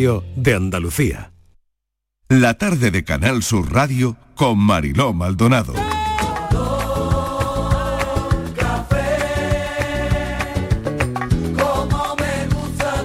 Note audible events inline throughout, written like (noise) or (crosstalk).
de Andalucía. La tarde de Canal Sur Radio con Mariló Maldonado. Como me gusta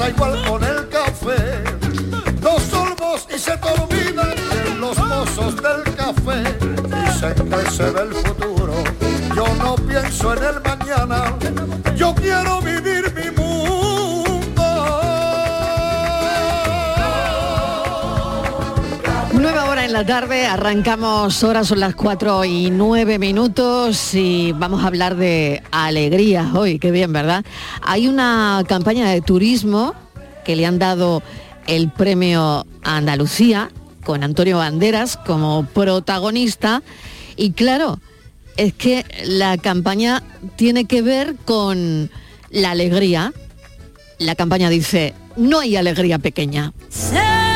Pasa igual con el café. Dos sorbos y se te olvidan de los mozos del café. Dicen que se ve el futuro. Yo no pienso en el mañana. Yo quiero vivir mi Nueva hora en la tarde, arrancamos horas, son las 4 y 9 minutos y vamos a hablar de alegría hoy, qué bien, ¿verdad? Hay una campaña de turismo que le han dado el premio a Andalucía con Antonio Banderas como protagonista y claro, es que la campaña tiene que ver con la alegría. La campaña dice, no hay alegría pequeña. ¡Qué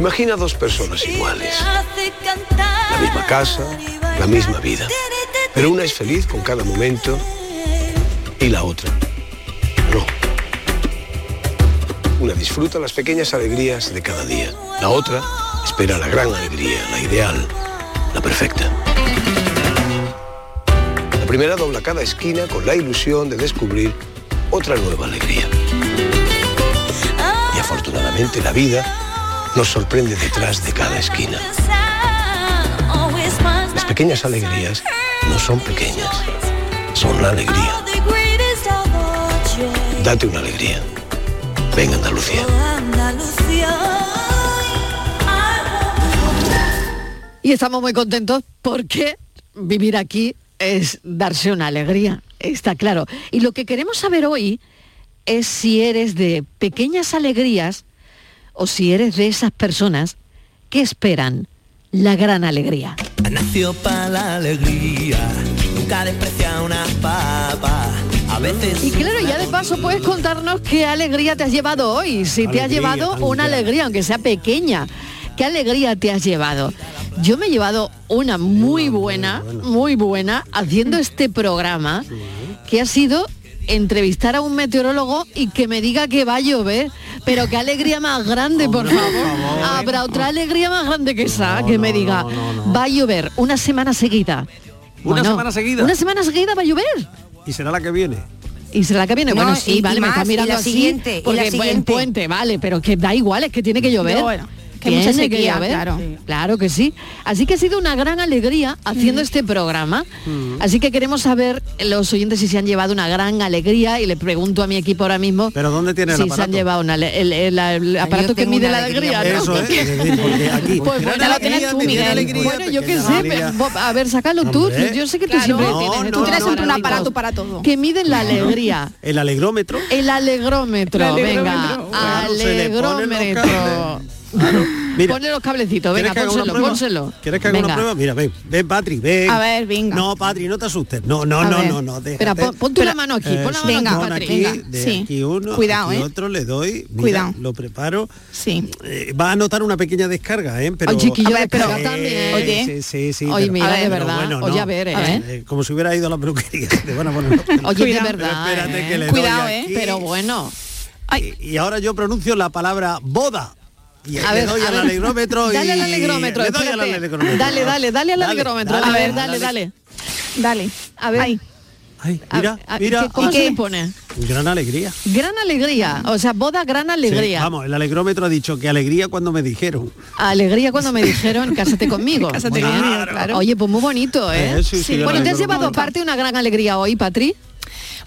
Imagina dos personas iguales, la misma casa, la misma vida, pero una es feliz con cada momento y la otra no. Una disfruta las pequeñas alegrías de cada día, la otra espera la gran alegría, la ideal, la perfecta. La primera dobla cada esquina con la ilusión de descubrir otra nueva alegría. Y afortunadamente la vida nos sorprende detrás de cada esquina. Las pequeñas alegrías no son pequeñas, son la alegría. Date una alegría. Ven Andalucía. Y estamos muy contentos porque vivir aquí es darse una alegría, está claro. Y lo que queremos saber hoy es si eres de pequeñas alegrías o si eres de esas personas que esperan la gran alegría. Nació para la alegría, nunca desprecia una papa. A veces. Y claro, ya de paso puedes contarnos qué alegría te has llevado hoy, si te has Alegría, llevado una alegría, aunque sea pequeña. ¿Qué alegría te has llevado? Yo me he llevado una muy buena, muy buena, haciendo este programa, que ha sido entrevistar a un meteorólogo y que me diga que va a llover. Pero qué alegría más grande, por favor. Habrá otra alegría más grande que esa, que me diga, va a llover una semana seguida. ¿Una semana seguida? Una semana seguida va a llover. ¿Y será la que viene? Y será la que viene. No, bueno, y- sí, y vale, me más, está y mirando la así. siguiente, y porque la en siguiente. puente, vale, pero que da igual, es que tiene que llover. Bueno, que mucha Tiene que sequía, llover. claro. Claro que sí. Así que ha sido una gran alegría haciendo este programa. Así que queremos saber los oyentes si se han llevado una gran alegría y le pregunto a mi equipo ahora mismo ¿Pero dónde tiene el si se aparato? han llevado una el, el- el aparato que mide la alegría. alegría. ¿no? Eso es, es decir, porque (laughs) aquí- Pues bueno, lo tienes tú, Miguel. alegría, Bueno, yo qué sé. A ver, sácalo tú. Hombre. Yo sé que tú Claro. siempre No, tienes. no, tú tienes siempre un aparato para todo. Que miden la alegría. ¿El alegrómetro? El alegrómetro, El venga, alegrómetro. (laughs) Mira, Ponle los cablecitos, ¿quieres venga, una pónselo, pónselo. ¿Quieres que haga una Venga. prueba? Mira, ven, ven, Patri, ven. A ver, venga. No, Patri, no te asustes. No, no, no, no, no. Espera, pon- pon tú la mano aquí, pon la mano aquí, pon Patri. aquí, Venga, de sí. aquí uno, Cuidado, aquí ¿eh? otro le doy. Mira, Cuidado. Lo preparo. Sí. Eh, va a notar una pequeña descarga, ¿eh? Pero, chiquillo, A ver, pero- también. Oye, sí, sí, sí. Oye, pero- mira, de verdad, bueno, oye, no. a ver, ¿eh? Eh, Como si hubiera ido a la peluquería. Te van a poner los pelos. Oye, de verdad. ¿eh? Cuidado, ¿eh? Pero bueno. Y ahora yo pronuncio la palabra boda. Y A ver, doy a al alegrómetro y... Dale al alegrómetro. Dale, dale, dale al alegrómetro. A ver, dale, dale. Dale. A ver. Ay, A- mira, a- mira. ¿qué- ¿Cómo se le pone? Gran alegría. Gran alegría, o sea, boda gran Sí, alegría. vamos, el alegrómetro ha dicho que alegría cuando me dijeron. Alegría cuando me dijeron, (laughs) cásate conmigo. Cásate conmigo, claro. Oye, pues muy bonito, ¿eh? Eh, sí, sí, bueno, ¿te has llevado aparte una gran alegría hoy, Patri?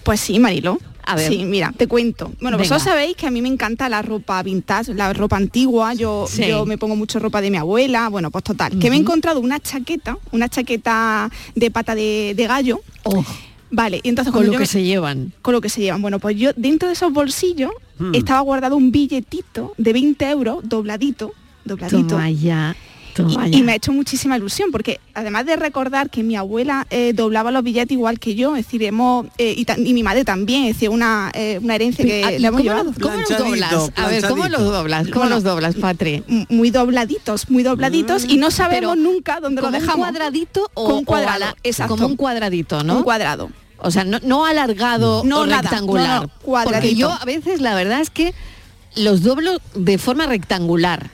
Pues sí, Marilo. A ver. Sí, mira, te cuento. Bueno, Venga. vosotros sabéis que a mí me encanta la ropa vintage, la ropa antigua. Yo, Sí. yo me pongo mucho ropa de mi abuela. Bueno, pues total. Que me he encontrado una chaqueta, una chaqueta de pata de, de gallo. Oh, Vale, y entonces con lo que me- se llevan. con lo que se llevan. Bueno, pues yo dentro de esos bolsillos Hmm. estaba guardado un billetito de 20 euros dobladito, dobladito. Toma ya, Y, y me ha hecho muchísima ilusión porque además de recordar que mi abuela eh, doblaba los billetes igual que yo, es decir, hemos, eh, y, y mi madre también, es decir, una, eh, una herencia que le ¿y hemos ¿Cómo, llevado. los, cómo los doblas? A ver, ¿cómo los doblas? ¿Cómo Bueno, los doblas, Patri? Muy dobladitos, muy dobladitos y no sabemos Pero, nunca dónde lo ¿Como dejamos. un cuadradito o, un o cuadrado, la- exacto. como un cuadradito, ¿no? Un cuadrado. O sea, no, no alargado No, o nada, rectangular. no, no, cuadradito. Porque yo a veces la verdad es que los doblo de forma rectangular.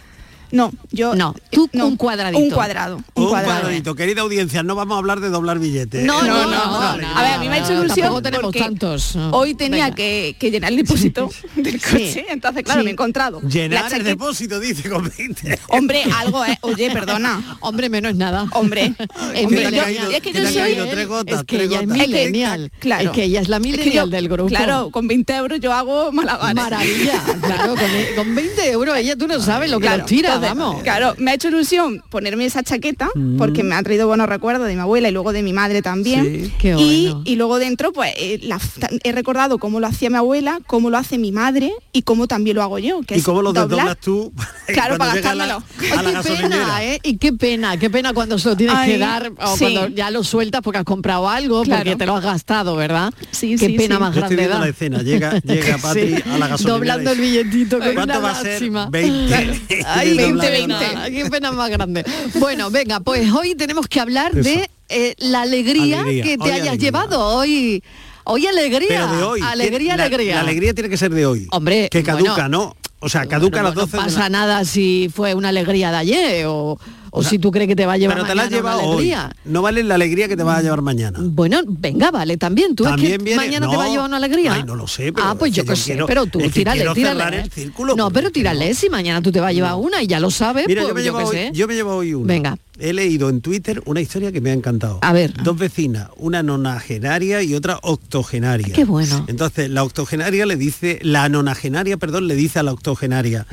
No, yo No, tú no, un cuadradito. Un cuadrado. Un, Un cuadrado. cuadradito. Querida audiencia, no vamos a hablar de doblar billetes. No, Eh, no, no, no, no, no. A ver, a mí me ha hecho ilusión Tampoco tenemos tantos. no. Hoy tenía que, que llenar el depósito (laughs) del coche, Sí. entonces claro, Sí. me he encontrado. la Llenar el depósito, dice con 20. Hombre, algo es. Oye, perdona. (laughs) Hombre, menos nada. Hombre, (laughs) Es hombre, te han yo- caído- es que te yo han soy. caído tres gotas, es que tres ella es millennial. claro. Es que ella es la Es que millennial del grupo. Claro, con 20 euros yo hago malabares. Maravilla, claro, con, con 20 euros ella tú no sabes lo que Claro, nos tira, entonces, vamos. Claro, me ha hecho ilusión ponerme esa chaqueta Mm. porque me ha traído buenos recuerdos de mi abuela y luego de mi madre también. Sí. Qué y, bueno. y luego dentro, pues eh, la- he recordado cómo lo hacía mi abuela, cómo lo hace mi madre y cómo también lo hago yo. Que ¿Y es cómo lo doblar. desdoblas tú? (laughs) Claro, para llega a la, gastármelo. a la qué pena, ¿eh? Y qué pena, qué pena cuando se lo tienes Ay, que dar o sí. cuando ya lo sueltas porque has comprado algo, Claro. porque te lo has gastado, ¿verdad? Sí, qué sí, pena sí. más Yo grande da. la escena. Llega, llega Patri (laughs) Sí, a la gasolinera. Doblando y- el billetito con ¿Cuánto una va a ser? lástima. 20. (laughs) Ay, Y 20, dobla- 20. Qué pena más grande. Bueno, venga, pues hoy tenemos que hablar de eh, la alegría, Alegría, que te hoy hayas alegría. llevado hoy. Hoy alegría. Pero de hoy. Alegría, la, alegría. La alegría tiene que ser de hoy. Hombre, Que caduca, bueno. ¿no? O sea, caduca a las Bueno, 12 No de pasa la- nada si fue una alegría de ayer o, o si tú crees que te va a llevar Pero te la has llevado hoy. No vale la alegría que te vas a llevar mañana. Bueno, venga, vale, también. ¿Tú es También que viene- mañana te va a llevar una alegría? Ay, no lo sé, pero Ah, pues es yo que sé, quiero- pero tú, tírale, tírale. el círculo, no, pero tírale, si mañana tú te vas a llevar una y ya lo sabes, Mira, pues yo me, he yo hoy, sé. yo me he llevado hoy una. Venga. He leído en Twitter una historia que me ha encantado. A ver. Dos vecinas, una nonagenaria y otra octogenaria. Qué bueno. Entonces, la octogenaria le dice, la nonagenaria, perdón, le dice a la octogenaria,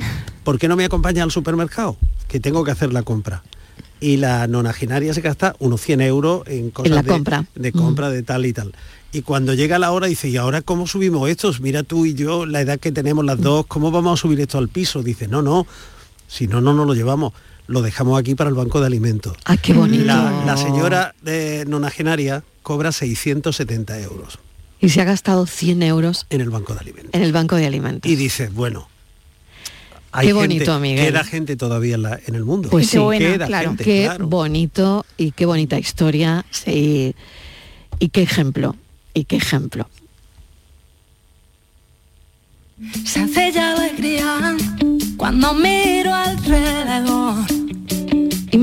¿por qué no me acompaña al supermercado? Que tengo que hacer la compra. Y la nonagenaria se gasta unos 100 euros en cosas la de, compra. de Mm. compra de tal y tal. Y cuando llega la hora dice, ¿y ahora cómo subimos estos? Mira tú y yo, la edad que tenemos las dos, ¿cómo vamos a subir esto al piso? Dice, no, no, si no, no nos lo llevamos, lo dejamos aquí para el banco de alimentos. Ah, qué bonito. La, la señora de nonagenaria cobra 670 euros Y se ha gastado 100 euros en el banco de alimentos. en el banco de alimentos. Y dice, bueno, hay Qué gente, bonito, Miguel. queda gente todavía en, la- en el mundo. Pues sí. Queda claro. gente, qué claro. bonito y qué bonita historia y, y qué ejemplo. Y qué ejemplo. Se hace ya alegría cuando miro alrededor.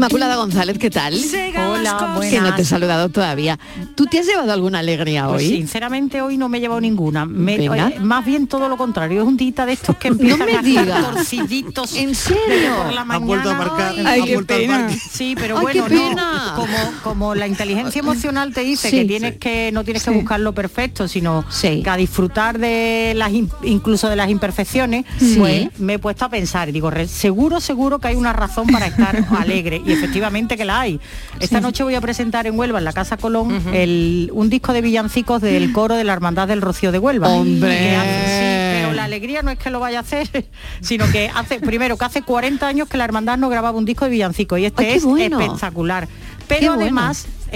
Inmaculada González, ¿qué tal? Hola, Que no te he buenas. saludado todavía. ¿Tú te has llevado alguna alegría Pues hoy? sinceramente hoy no me he llevado ninguna. Me- Venga. oye, más bien todo lo contrario. Es un día de estos que empiezan me a hacer digas. torcidillos. ¿En serio? Por la Ha vuelto a mañana. marcar, Ay, qué pena. Sí, pero Ay, bueno, qué no, como, como la inteligencia emocional te dice Sí. que tienes Sí. que no tienes Sí. que buscar lo perfecto, sino Sí. que a disfrutar de las incluso de las imperfecciones, Sí. pues me he puesto a pensar y digo, seguro, seguro que hay una razón para estar (laughs) alegre y efectivamente que la hay. Esta noche voy a presentar en Huelva, en la Casa Colón, el- un disco de villancicos del coro de la Hermandad del Rocío de Huelva. ¡Hombre! Que hace- sí, pero la alegría no es que lo vaya a hacer, (laughs) sino que hace, primero, que hace 40 años que la Hermandad no grababa un disco de villancicos y este Ay, es bueno. espectacular. Qué Pero bueno.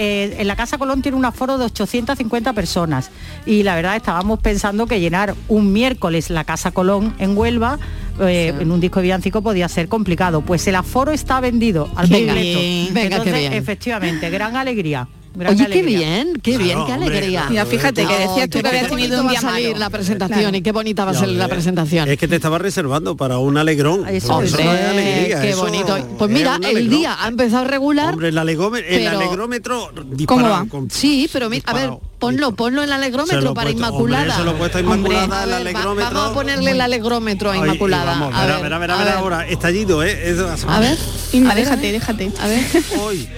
Eh, en la Casa Colón tiene un aforo de 850 personas y la verdad estábamos pensando que llenar un miércoles la Casa Colón en Huelva eh, en un disco de villancico podía ser complicado. Pues el aforo está vendido al Venga, completo. Entonces, efectivamente, gran alegría. Gran Oye, qué alegría. bien, qué Claro, bien, qué hombre, alegría. Mira, fíjate que decías tú que habías tenido un va día a salir malo. la presentación Claro. y qué bonita va a ser la presentación. Es que te estaba reservando para un alegrón. Eso es. eso no es alegría, qué eso bonito. Pues es mira, el alegrón. día ha empezado regular. Hombre, el, alegóme- el pero- alegrómetro disparado va? con- Sí, pero mi- a ver. Ponlo, ponlo en el alegrómetro para puesto, Inmaculada. hombre, se lo a Hombre, Inmaculada, a el ver, alegrómetro. vamos a ponerle el alegrómetro a Ay, Inmaculada. vamos, a ver, verá, verá, a verá ver. ahora. Estallido, ¿eh? Eso- A ver. Inma, a ver, déjate, déjate. A ver.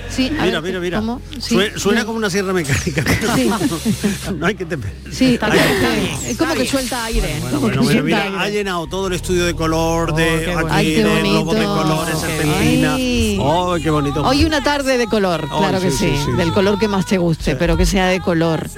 Sí, a Mira, ver, mira, mira. ¿cómo? Sí, Sue- Suena mira. como una sierra mecánica. Sí. no hay que temer. Sí, Hay que- es como que suelta aire. Bueno, que bueno, mira, suelta mira, ha aire. llenado todo el estudio de color, de qué bueno. aquí, Ay, de de colores, serpentina. Ay. Oh, qué bonito. Hoy una tarde de color, Ay, claro que sí, del color que más te guste, pero que sea de color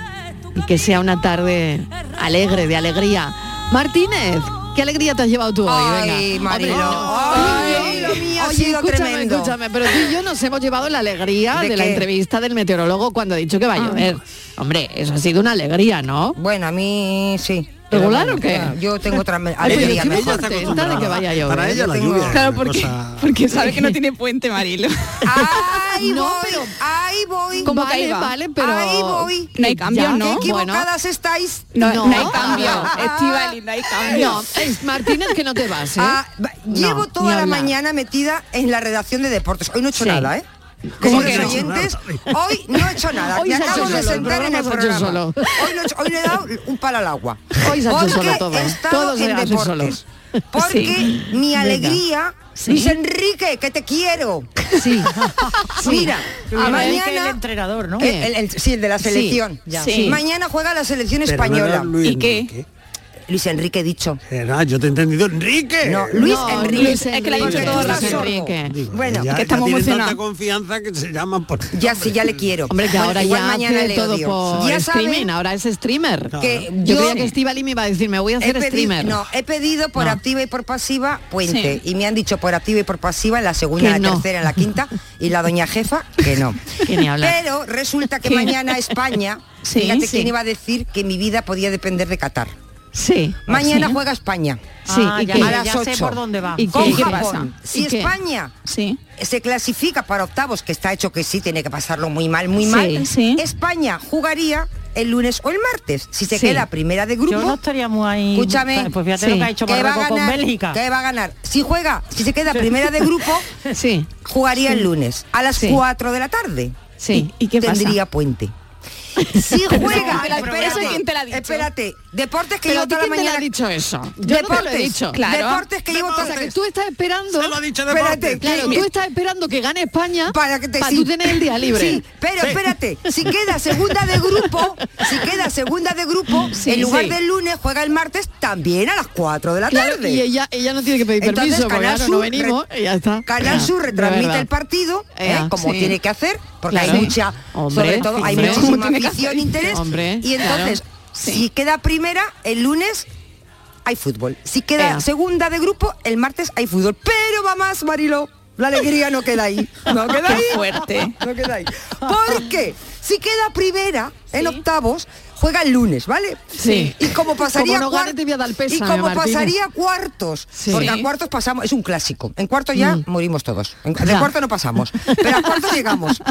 y que sea una tarde alegre, de alegría. Martínez, ¿qué alegría te has llevado tú hoy? Ay, Venga. Mariló. Hombre, no. Ay, Oye, lo mío ha sido escúchame, tremendo. escúchame, pero tú y yo nos hemos llevado la alegría de, ¿De la entrevista del meteorólogo cuando ha dicho que va a Ah. llover. Hombre, eso ha sido una alegría, ¿no? Bueno, a mí sí. ¿Regular o qué? Yo tengo otra pues alegría mejor. contenta de que vaya a llover. Para ella la lluvia. Claro, porque, cosa- porque sabe que no tiene puente, Marilo. Ahí (laughs) No, voy, pero- ahí voy. ¿Cómo que vale, ahí va? vale, pero... Ahí voy. No hay cambio, Ya, ¿no? Qué equivocadas estáis. No, No, no, hay cambio. ah, Estivali, no hay cambio. No, es Martínez que no te vas, ¿eh? Ah, No, llevo toda la mañana metida en la redacción de deportes. Hoy no he hecho Sí. nada, ¿eh? ¿Cómo Queridos que no? oyentes, hoy no he hecho nada. Hoy Me acabo de solo, sentar en el programa solo. Hoy, no he hecho- hoy le he dado un palo al agua. Hoy se ha hecho Porque solo todo, he ¿eh? estado Todo se en deportes. solo. Porque Sí. mi alegría, Sí. Luis Enrique, que te quiero. Sí. (laughs) Mira, A mañana el entrenador, ¿no? el, el- el- sí, el de la Sí, selección. ya. Sí. Mañana juega la selección española. ¿Y qué? Luis Enrique he dicho. Era, yo te he entendido, Enrique. No, Luis No, Enrique. Luis Es que le ha dicho todo Luis. Enrique. Digo, Bueno, ya, que estamos emocionados. tanta confianza que se llaman por Ya sí, ya le quiero. Hombre, que Bueno, ahora igual ya mañana le todo odio. por Ya saben streaming, ahora es streamer. que Yo, yo, creía que Estivali me iba a decir, me voy a hacer pedido, streamer. no, he pedido por No. activa y por pasiva puente Sí. y me han dicho por activa y por pasiva en la segunda, Que en la no. tercera, en la quinta y la doña jefa que no. (laughs) Pero resulta que mañana España, (laughs) Sí, fíjate sí. quién iba a decir que mi vida podía depender de Qatar. Sí. Mañana Sí. juega España. Sí, Ah, ¿y ya, qué? ya A las sé ocho. por dónde va. ¿Y Con qué? ¿Qué Japón. pasa? Si ¿Y qué? España Sí. se clasifica para octavos, que está hecho que sí, tiene que pasarlo muy mal, muy Sí, mal, sí. España jugaría el lunes o el martes. Si se Sí. queda primera de grupo, Yo no estaría muy ahí. escúchame, Pues fíjate Sí. lo que ha hecho que va a con ganar, Bélgica. que va a ganar. Si juega, si se queda primera de grupo, (laughs) Sí. jugaría el lunes a las Sí. 4 de la tarde. Sí. ¿Y qué pasa? Tendría puente. (laughs) Si juega, Pero espérate, espérate, deportes que llevo toda la quién te lo mañana. ha dicho eso? Yo no te lo he Deportes, dicho. Claro. Deportes que llevo O toda sea, la que tú estás esperando... Se lo ha dicho Espérate. Claro, tú estás esperando que gane España para que te para sí. tú tener el día libre. Sí, pero espérate, si queda segunda de grupo, si queda segunda de grupo, Sí, en lugar sí. del lunes juega el martes también a las 4 de la Claro, tarde. y ella, ella no tiene que pedir Entonces, permiso porque Canal claro, no Sur venimos y ya está. Canal Sur retransmite el partido, ¿eh? Ea, como sí. tiene que hacer, porque Claro. hay mucha, Hombre, sobre todo, hay muchísima afición, interés. Hombre, y entonces, si queda primera, el lunes hay fútbol. Si queda Ea. segunda de grupo, el martes hay fútbol. Pero va más, Marilo. La alegría no queda ahí. No (laughs) queda Qué ahí. fuerte. No queda ahí. Porque si queda primera en octavos, juega el lunes, ¿vale? Sí. Y como pasaría Como no gane, cuar- te voy a dar y como Martínez. pasaría cuartos, Sí. porque a cuartos pasamos, es un clásico. En cuartos ya Mm. morimos todos. En, de cuarto no pasamos, pero a cuartos (laughs) llegamos.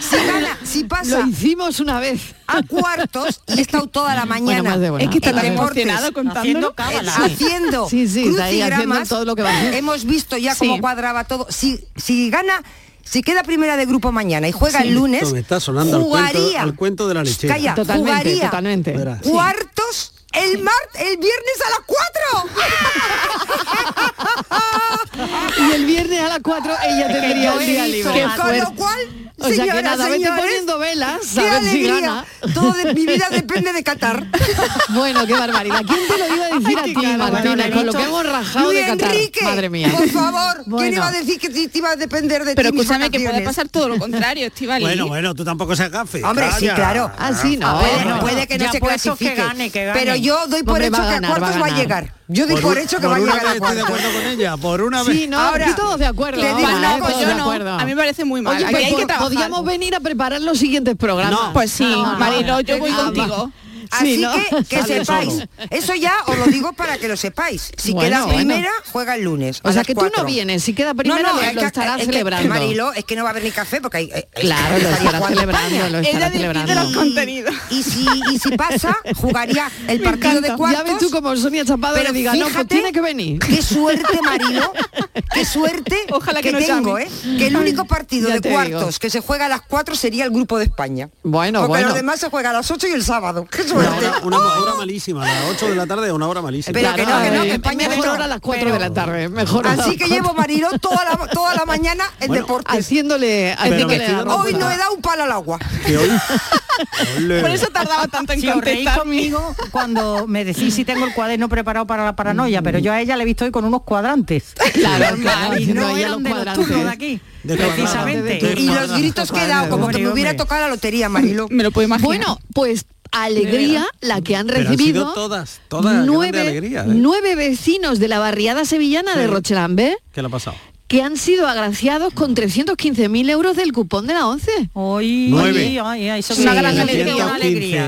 Si gana, si pasa Lo hicimos una vez. a cuartos y he estado toda la mañana. Es que está emocionado contándolo. Haciendo cábala. eh, haciendo Sí, sí, está ahí haciendo crucigramas. todo lo que va a hacer. Hemos visto ya Sí. cómo cuadraba todo. Si, si gana, si queda primera de grupo mañana y juega Sí. el lunes, me está sonando al cuento, jugaría, al cuento de la lechera. Calla, Totalmente, jugaría totalmente. Cuartos el mar, el viernes a las 4. Y el viernes a las 4 ella tendría yo el día libre. Con lo cual, O sea que señoras, nada, vete señores, poniendo velas, qué a ver si alegría. gana. Todo de mi vida depende de Qatar. (laughs) Bueno, qué barbaridad. ¿Quién te lo iba a decir a Ay, ti, qué cara, Martina, bueno, con lo que hemos rajado Luis de Qatar? Enrique, Madre mía. por favor, ¿quién Bueno. iba a decir que te, te iba a depender de Pero ti mis escúchame que puede pasar todo lo contrario, Estivali. Bueno, bueno, tú tampoco seas gafe. Hombre, sí, calla. claro. Ah, sí, no. Ah, puede, bueno. puede que no Ya se puesto que clasifique. gane, que gane. Pero yo doy por hecho que a ganar, va a cuartos va a, llegar. Yo doy por, hecho que va a llegar a vez estoy de cuartos. acuerdo con ella, por una vez. Sí, no, Ahora, aquí todos de acuerdo. te digo vamos, una cosa, Todos yo de no. acuerdo. A mí me parece muy mal. Oye, pues, hay que po- trabajar. podíamos venir a preparar los siguientes programas. No. Pues sí, Marilo, yo voy contigo. Así Sí, ¿no? que que Sale sepáis. solo. Eso ya os lo digo para que lo sepáis. Si Bueno, queda bueno. primera, juega el lunes. O sea las que tú cuatro. no vienes, si queda primera no, no, lo- es lo que- estarás es que, celebrando. Marilo, es que no va a haber ni café porque hay. Claro, lo estaría estará jugando celebrando, España. lo estará celebrando. los contenidos. Y si, y si pasa, jugaría el Me partido de cuartos. Ya ves tú como Sonia Chapado pero le diga, no, pues fíjate tiene que venir. Qué suerte, Marilo, (laughs) qué suerte Ojalá que que, nos tengo, llame. ¿eh? Que el único partido Ya de te cuartos digo. que se juega a las 4 sería el grupo de España. Bueno, Porque bueno. los demás se juega a las 8 y el sábado. Qué Una suerte. Hora, una hora malísima, a las 8 de la tarde es una hora malísima. Pero que no, que no, que eh, España mejor no. hora a las 4 de la tarde, mejor a Así que llevo Marilo toda la, (laughs) toda la mañana en Bueno, deportes. haciéndole, haciéndole. Hoy no he dado un palo al agua. Que hoy-. (laughs) Por eso tardaba tanto en Si contestar. conmigo cuando me decís si tengo el cuaderno preparado para la paranoia, pero yo a ella le he visto hoy con unos cuadrantes. (laughs) Claro, claro, y no eran los de los turnos de aquí. De precisamente. cuadrantes. Y los gritos que he dado, como que me Hombre, hubiera tocado la lotería, Marilo. Me lo puedo imaginar. Bueno, pues alegría la que han Pero han recibido sido todas, todas ¿eh? nueve vecinos de la barriada sevillana de. Rochelambe ¿Qué le ha pasado? que han sido agraciados con 315.000 euros del cupón de la 11. Hoy, Nueve. ay, ay, eso Sí, es una gran alegría, una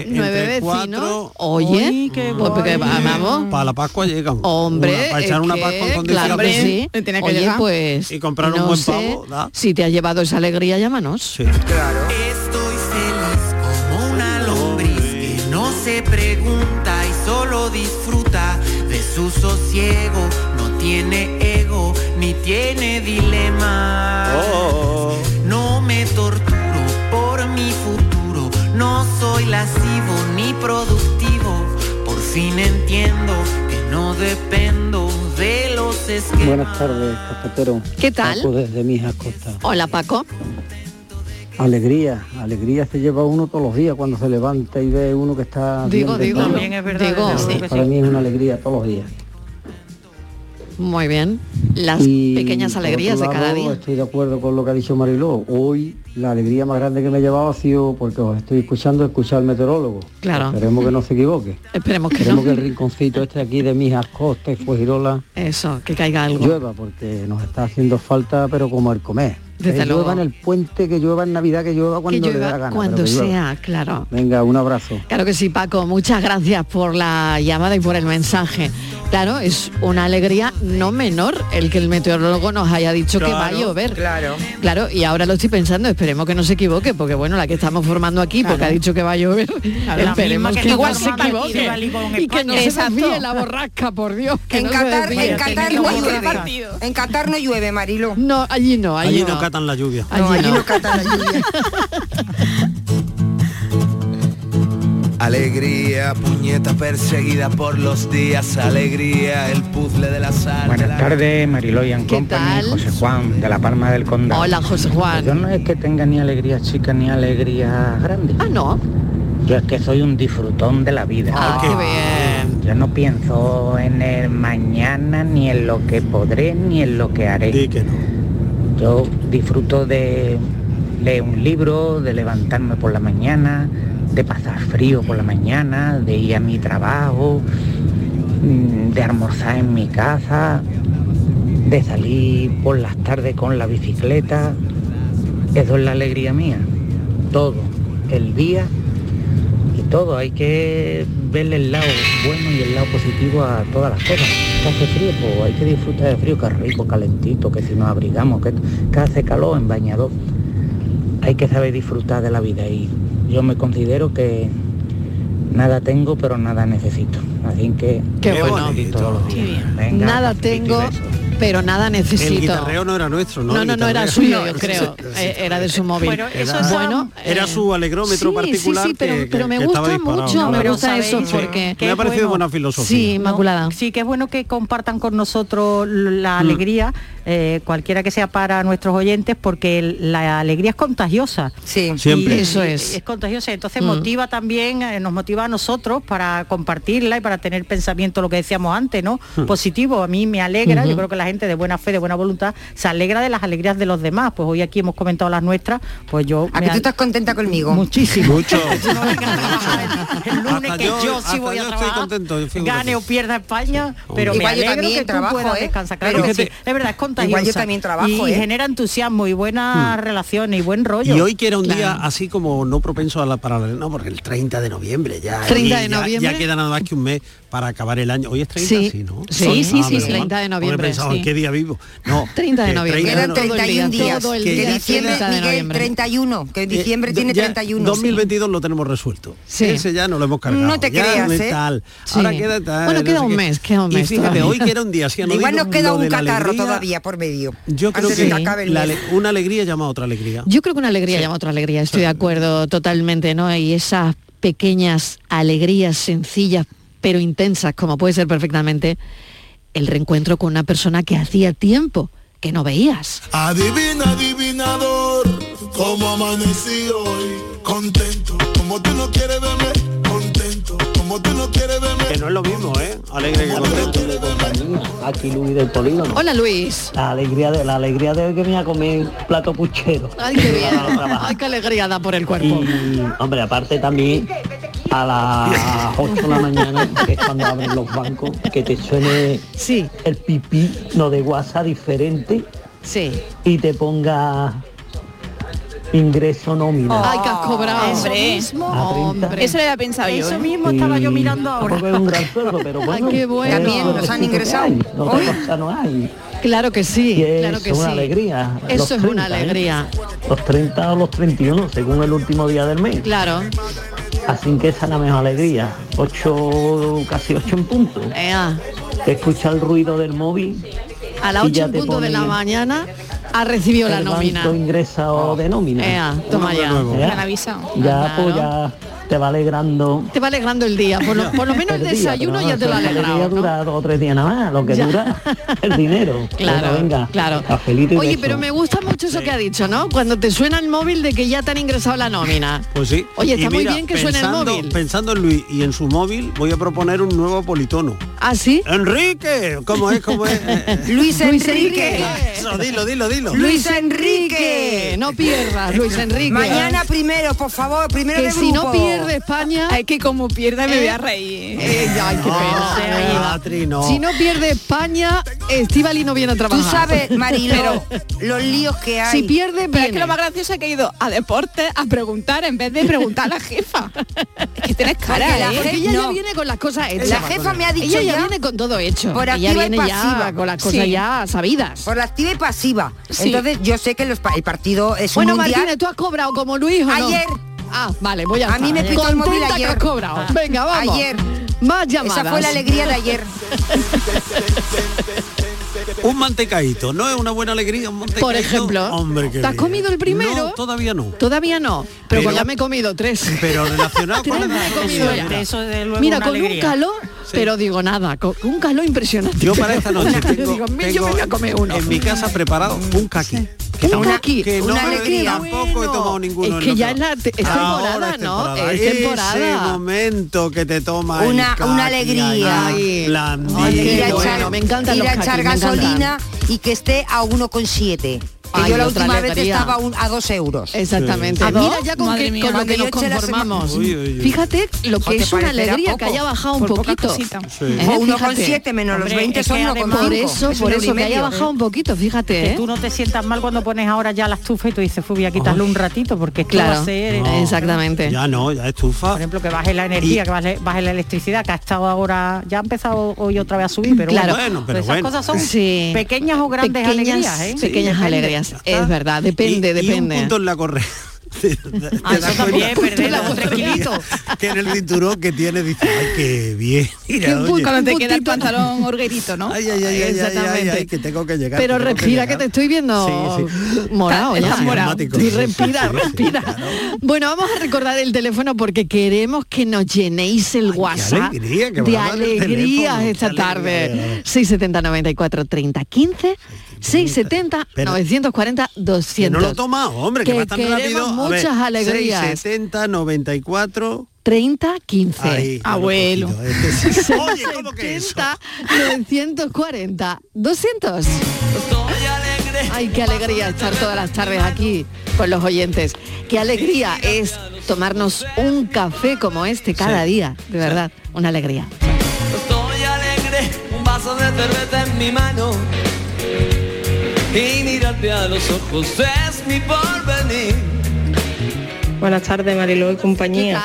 Nueve vecinos. Oye, qué pues porque va- guay. vamos. Para la Pascua llegan. Hombre, Una- para echar una Pascua en condiciones. claro que sí. Tiene que Oye, llegar. pues Y comprar un no buen sé, pavo, da. Si te has llevado esa alegría, llámanos. Sí. Claro. Pregunta y solo disfruta de su sosiego. No tiene ego ni tiene dilema. No me torturo por mi futuro. No soy lascivo ni productivo. Por fin entiendo que no dependo de los esquemas. Buenas tardes, cafetero. ¿Qué tal? Paco desde Costa. Hola, Paco. Alegría, alegría se lleva uno todos los días cuando se levanta y ve uno que está Digo, bien digo. También es verdad, Digo, sí. Para mí es una alegría todos los días. Muy bien. Las Y, pequeñas alegrías de cada día. Estoy de acuerdo con lo que ha dicho Mariló. Hoy la alegría más grande que me he llevado ha sido porque os estoy escuchando escuchar al meteorólogo. Claro. Esperemos que no se equivoque. Esperemos que Esperemos no. que el rinconcito este aquí de Mijas Costa y Fuegirola Eso, que caiga algo. llueva porque nos está haciendo falta pero como el comer. Desde que luego. llueva en el puente, que llueva en Navidad, que llueva cuando que le llueva gana. cuando sea, claro. Venga, un abrazo. Claro que sí, Paco. Muchas gracias por la llamada y por el mensaje. Claro, es una alegría no menor el que el meteorólogo nos haya dicho que va a llover. Claro. Claro, y ahora lo estoy pensando, esperemos que no se equivoque, porque bueno, la que estamos formando aquí, porque ha dicho que va a llover, La (laughs) esperemos que que igual se equivoque y que no España. se Exacto. desvíe la borrasca, por Dios. Que En no Qatar, en Qatar no llueve. partido. En Qatar no llueve, Marilo. No, allí no, allí, Allí no catan la lluvia. No, Allí allí no. no catan la lluvia. (laughs) Alegría, puñeta perseguida por los días, alegría, el puzzle de la sal. Buenas tardes, Mariloy and ¿Qué Company, tal? José Juan, de la Palma del Condado. Hola, José Juan. Yo no es que tenga ni alegría chica ni alegría grande. Ah, no. Yo es que soy un disfrutón de la vida. Ah, qué bien. Yo no pienso en el mañana, ni en lo que podré, ni en lo que haré. Di que no. Yo disfruto de leer un libro, de levantarme por la mañana, de pasar frío por la mañana, de ir a mi trabajo, mm, de almorzar en mi casa, de salir por las tardes con la bicicleta. Eso es la alegría mía. Todo, el día y todo. Hay que verle el lado bueno y el lado positivo a todas las cosas. Que hace frío, pues hay que disfrutar de frío, que es rico, calentito, que si nos abrigamos, que, que hace calor en bañador. Hay que saber disfrutar de la vida y yo me considero que nada tengo, pero nada necesito. Así que Qué bueno. todos los días. Venga, Nada tengo. Pero nada El necesito. guitarreo no era nuestro, ¿no? No, El no, no, era suyo, yo (laughs) creo. Eh, Era de su móvil. Bueno, eso Era- es bueno, Era eh, su alegrómetro sí, particular Sí, sí, pero, que- pero me gusta mucho, me gusta eso porque... que Me ha parecido buena filosofía. Sí, Inmaculada. Sí, que es bueno que compartan con nosotros la Mm. alegría, eh, cualquiera que sea para nuestros oyentes, porque el- la alegría es contagiosa. Sí. Siempre. Y- Eso es. Es contagiosa, entonces Mm. motiva también, eh, nos motiva a nosotros para compartirla y para tener pensamiento, lo que decíamos antes, ¿no? Mm. Positivo. A mí me alegra, yo creo que la gente gente de buena fe, de buena voluntad, se alegra de las alegrías de los demás. Pues hoy aquí hemos comentado las nuestras, pues yo... ¿A me que tú estás contenta conmigo? Muchísimo. Mucho. (laughs) el lunes Hasta que yo- yo, sí voy a estoy trabajar, contento, gane o pierda España, pero me Igual yo alegro también que trabajo, tú puedas ¿eh? descansar. Claro Pero- que sí. Es verdad, es contagiosa. Igual yo también trabajo, y, ¿eh? genera entusiasmo y buenas relaciones y buen rollo. Y hoy que era un día así como no propenso a la para la- no, porque el 30 de noviembre ya. 30 de ya- noviembre. Ya, queda nada más que un mes para acabar el año. Hoy es 30, Sí. sí, ¿no? Sí, sí, Ah, sí, menos 30 mal, de noviembre, pensaba, sí. ¿qué día vivo? No. 30 de que noviembre. 30 de Quedan no- 31 días. todo el que día, diciembre, 30 de Miguel, noviembre. 31, que diciembre Eh, tiene ya 31. 2022 lo tenemos resuelto. Sí. Ese ya no lo hemos cargado. No te Ya creas, ¿eh? Tal. Sí. Ahora queda tal. Bueno, no queda un mes, queda un Y mes fíjate, todavía. hoy que era un día así. no Igual nos queda un de catarro alegría, todavía por medio. Yo creo que de que una alegría llama a otra alegría. Yo creo que una alegría llama a otra alegría, estoy de acuerdo totalmente, ¿no? Y esas pequeñas alegrías sencillas pero intensas, como puede ser perfectamente el reencuentro con una persona que hacía tiempo que no veías. Adivina, adivinador, cómo amanecí hoy. Contento, como tú no quieres verme. Contento, como tú no quieres verme. Que no es lo mismo, ¿eh? Alegre que contento. Aquí Luis del Polígono. Hola Luis. La alegría de la alegría de hoy que me voy a comer plato puchero. Ay, qué bien. Ay, qué alegría da por el cuerpo. Y hombre, aparte también a las 8 de la mañana, que es cuando abren los bancos, que te suene el pipí, no de WhatsApp diferente. Sí. Y te ponga ingreso nómina. Ay, que has cobrado. Hombre. A 30. Eso lo había pensado yo. Eso ¿eh? mismo estaba yo mirando ahora. Es un gran sueldo, pero (laughs) bueno. qué bueno. También nos han ingresado. hay, No otra cosa no hay. Claro que sí, Y es claro que una sí. alegría. Eso los es una 30, ¿eh? alegría. Los 30 o los 31, según el último día del mes. Claro. Así que esa es la mejor alegría. 8, casi 8 en punto. Ea, Escucha el ruido del móvil. A las y 8 ya en punto de la mañana ha recibido la nómina. banco ingresa o de nómina. Ea, toma ya. Ya, Me han avisado. ya, pues ya te va alegrando. Te va alegrando el día, por lo, por lo menos el (laughs) el día, desayuno pero ya te lo ha alegrado. ¿no? dura dos o tres días nada más, lo que Ya. dura el dinero. (laughs) Claro, Venga, venga, claro. Oye, beso. pero me gusta mucho eso que ha dicho, ¿no? Cuando te suena el móvil de que ya te han ingresado la nómina. Pues sí. Oye, Y está muy mira, bien que suene el pensando- móvil. Pensando en Luis y en su móvil, voy a proponer un nuevo politono. ¿Ah, sí? Enrique, ¿cómo es? ¿Cómo es? (laughs) Luis Enrique. Eso, dilo, dilo, dilo. Luis Enrique. No pierdas, Luis Enrique. Mañana primero, por favor, primero que de si no grupo. Pierde España... Ay, que como pierda me voy a reír. Eh, ay, qué pena. Ay, Patri, no. Si no pierde España, Estivali no viene a Tú trabajar. sabes, (laughs) Marilo, los líos que hay. Si pierde, Pero es que lo más gracioso es que he ido a deporte a preguntar en vez de preguntar a la jefa. Es que tienes cara, Porque la ¿eh? Porque ella ya viene con las cosas hechas. La jefa me ha dicho Ella ya, ya, viene con todo hecho. por ella activa y viene ya pasiva. con las cosas Sí. ya sabidas. Por la activa y pasiva. Sí. Entonces yo sé que los pa- el partido es Bueno, un mundial. Martínez, ¿tú has cobrado como Luis o no? Ah, vale, voy a A mí me pitó el móvil ayer. que has cobrado. Venga, vamos. Ayer. Más llamadas. Esa fue la alegría de ayer. (laughs) Un mantecadito, ¿no es una buena alegría? Un mantecadito? Por ejemplo, Hombre, ¿te has bien. comido el primero? No, todavía no. Todavía no, pero, Pero- ya me he comido tres. Pero relacionado (laughs) con la me he comido gastronomía, ya. mira. Eso de luego Mira, una con un calor, pero digo nada, con un calor impresionante. Yo para esta noche (laughs) Yo tengo, digo, "Mira, yo tengo me voy a comer uno. en mi casa preparado un caqui. Un Una- caqui. que no una me- alegría. tampoco he tomado ninguno. Es que ya es, la, te- es temporada, es ¿no? temporada. Es Ese temporada. momento que te toma el Una- caqui una alegría. Ay. blandito. Ay, qué ir a bueno, echar, me encantan ir a echar gasolina y que esté a 1,7. Que Ay, yo la otra última vez estaba a, un- a 2 euros. Exactamente. ¿A Mira dos? ya con, Madre que- mía. con lo que nos conformamos. Uy, uy, uy. Fíjate lo ¿O que es una alegría poco? que haya bajado un poquito. Sí. ¿Eh? O Fíjate. 1,7 menos los Hombre, 20 es son que además- 1,5. Por eso, es por eso que haya bajado un poquito, fíjate, Que ¿eh? tú no te sientas mal cuando pones ahora ya la estufa y tú dices, "Fui, voy a quitarle un ratito porque Claro. va a ser... No. Exactamente. Ya no, ya estufa. Por ejemplo, que baje la energía, Y- que baje, baje la electricidad, que ha estado ahora, ya ha empezado hoy otra vez a subir, pero Claro. bueno, Bueno, pero esas bueno. cosas son Sí. pequeñas o grandes Pequeñas- alegrías, ¿eh? pequeñas alegrías. Es verdad, depende, Y- y depende. un punto en la correa. (laughs) Te- te Ah, das eso también, cuenta perder los tres kilitos. (laughs) que en el cinturón que tiene dice, ay, qué bien. (laughs) Mira, Cuando te Un queda el puntito. pantalón horguerito, ¿no? Ay, ay, ay, ay, ay, Exactamente. ay, ay, que tengo que llegar. Pero respira que, llegar. te estoy viendo Sí, sí. morado ya. Sí, respira, sí, sí, respira. claro. Bueno, vamos a recordar el teléfono porque queremos que nos llenéis el WhatsApp alegría de alegrías esta alegría, de tarde. verdad. 670 94 30 15 670 Pero- 940 200. Que no lo he tomado, hombre, que, Que va tan queremos rápido. A ver, muchas alegrías. 670, 94, 30 15. Ahí, Abuelo. (laughs) Oye, ¿cómo que eso? 60 940 200. Ay, qué alegría estar todas las tardes aquí con los oyentes. Qué alegría es tomarnos un café como este cada Sí. día, de verdad, una alegría. Estoy alegre, un vaso de cerveza en mi mano. Y mirarte a los ojos es mi porvenir. Buenas tardes, Mariló y compañía.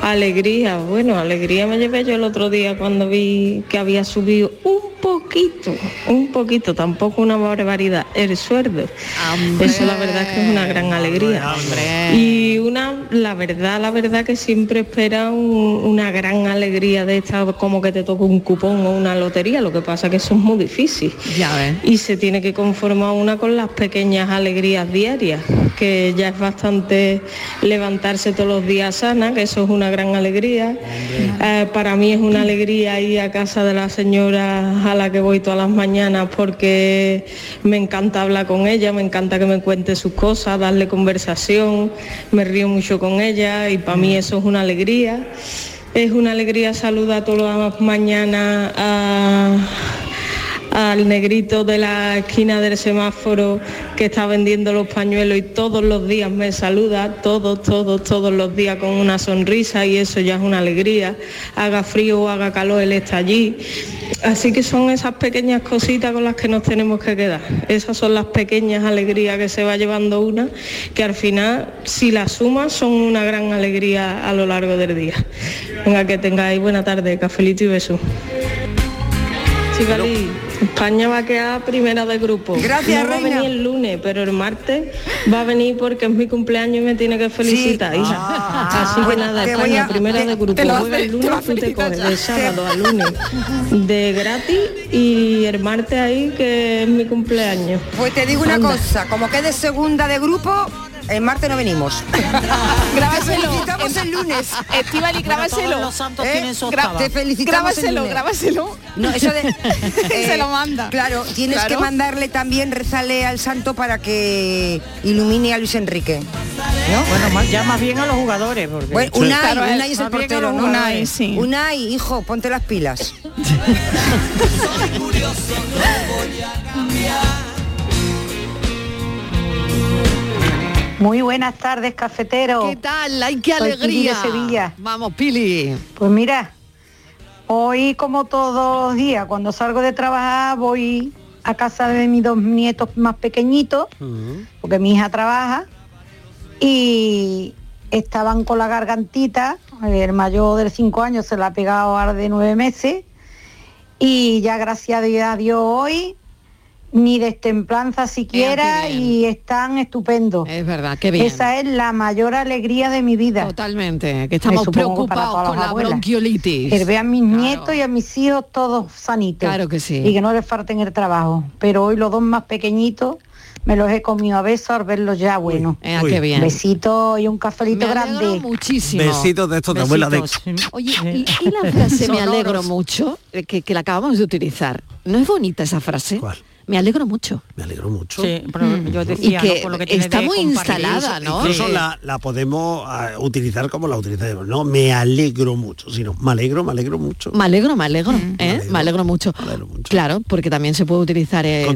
Alegría, bueno, alegría me llevé yo el otro día cuando vi que había subido un poquito, un poquito, tampoco una barbaridad, el sueldo. Eso la verdad es que es una gran alegría. Y una, la verdad, la verdad que siempre espera un- una gran alegría de esta, como que te toque un cupón o una lotería, lo que pasa que eso es muy difícil. Ya ves. Y se tiene que conformar una con las pequeñas alegrías diarias, que ya es bastante levantarse todos los días sana, que eso es una gran alegría. Eh, para mí es una alegría ir a casa de la señora a la que voy todas las mañanas porque me encanta hablar con ella, me encanta que me cuente sus cosas, darle conversación, me río mucho con ella y para mí eso es una alegría. Es una alegría saludar todas las mañanas a, al negrito de la esquina del semáforo que está vendiendo los pañuelos y todos los días me saluda, todos, todos, todos los días con una sonrisa y eso ya es una alegría. Haga frío o haga calor, él está allí. Así que son esas pequeñas cositas con las que nos tenemos que quedar. Esas son las pequeñas alegrías que se va llevando una, que al final, si las sumas, son una gran alegría a lo largo del día. Venga, que tengáis buena tarde, cafelito y beso. España va a quedar primera de grupo. Gracias, no va a venir el lunes, pero el martes va a venir porque es mi cumpleaños y me tiene que felicitar, Sí. hija. Ah. Así que nada, España a- primera te- de grupo. te lo Juega hace- el lunes, tú te coges ya. de sábado a lunes de gratis y el martes ahí que es mi cumpleaños. Pues te digo una cosa, como quede segunda de grupo, el martes no venimos. (laughs) Grábaselo. Te felicitamos el lunes. Estivali, grábaselo. todos los santos ¿Eh? tienen su Gra-. Te felicitamos el Grábaselo, lunes. grábaselo. No, eso de... (laughs) Se lo manda. Claro, tienes Claro. que mandarle también, rezale al santo para que ilumine a Luis Enrique. ¿No? Bueno, más- ya más bien a los jugadores. Porque... Bueno, Unai, Claro, Unai es el portero, ¿no? jugadores. sí. Unai, hijo, ponte las pilas. (laughs) Muy buenas tardes, cafetero. ¿Qué tal? ¡Ay, qué Soy Pili alegría! de Sevilla. Vamos, Pili. Pues mira, hoy como todos los días, cuando salgo de trabajar, voy a casa de mis dos nietos más pequeñitos, porque mi hija trabaja, y estaban con la gargantita, el mayor de cinco años se la ha pegado ahora de nueve meses, y ya gracias a Dios hoy, ni destemplanza siquiera, bien. y están estupendos. Es verdad, qué bien. Esa es la mayor alegría de mi vida. Totalmente, que estamos preocupados con la abuelas. bronquiolitis. Que vean mis nietos y a mis hijos todos sanitos. Claro que sí. Y que no les falten el trabajo. Pero hoy los dos más pequeñitos me los he comido a besos al verlos ya bueno. Eh, qué bien. Besito y un cafelito Me grande. muchísimo. Besitos de estos de abuela de... Oye, y, y la frase me alegro mucho, eh, que, que la acabamos de utilizar. ¿No es bonita esa frase? Me alegro mucho. Me alegro mucho. Sí, pero yo decía, Mm. Y que ¿no? Por lo que tiene está muy instalada, ¿no? Incluso la, la podemos ah, utilizar como la utilizamos, ¿no? Me alegro mucho, sino me alegro, me alegro mucho. Me alegro, me alegro, ¿eh? me alegro mucho. Claro, porque también se puede utilizar... eh,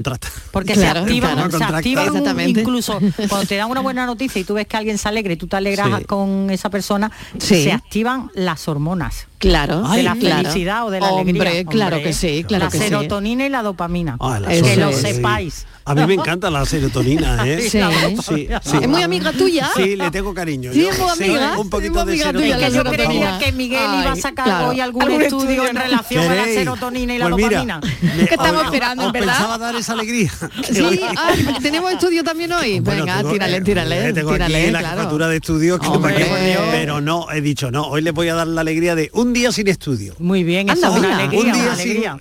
Porque claro, se activan, claro. se activan un- Exactamente. incluso cuando te dan una buena noticia y tú ves que alguien se alegra y tú te alegras Sí. con esa persona, Sí. se activan las hormonas. Claro, de la claro. felicidad o de la Hombre, alegría. claro que sí, claro la que sí. serotonina y la dopamina. Ah, la que lo sí. sepáis. A mí me encanta la serotonina, ¿eh? Sí. sí, sí. ¿Es muy amiga tuya? Sí, le tengo cariño. Sí, es muy amiga. un poquito de amiga tuya, serotonina. la que yo serotonina. creía que Miguel iba a Ay, sacar claro. hoy algún, Algún estudio, estudio, en relación a la ¿Queréis? serotonina y la Pues mira, dopamina. me- ¿Qué estamos os- esperando, os en verdad? pensaba dar esa alegría. Sí, (laughs) ah, tenemos estudio también hoy. Bueno, Venga, tengo- tírale, eh, tírale, eh, tengo tírale, aquí la claro. jefatura de estudios, que pero no, he dicho, no, hoy les voy a dar la alegría de un día sin estudio. Muy bien, Anda, eso es una mira, alegría, un día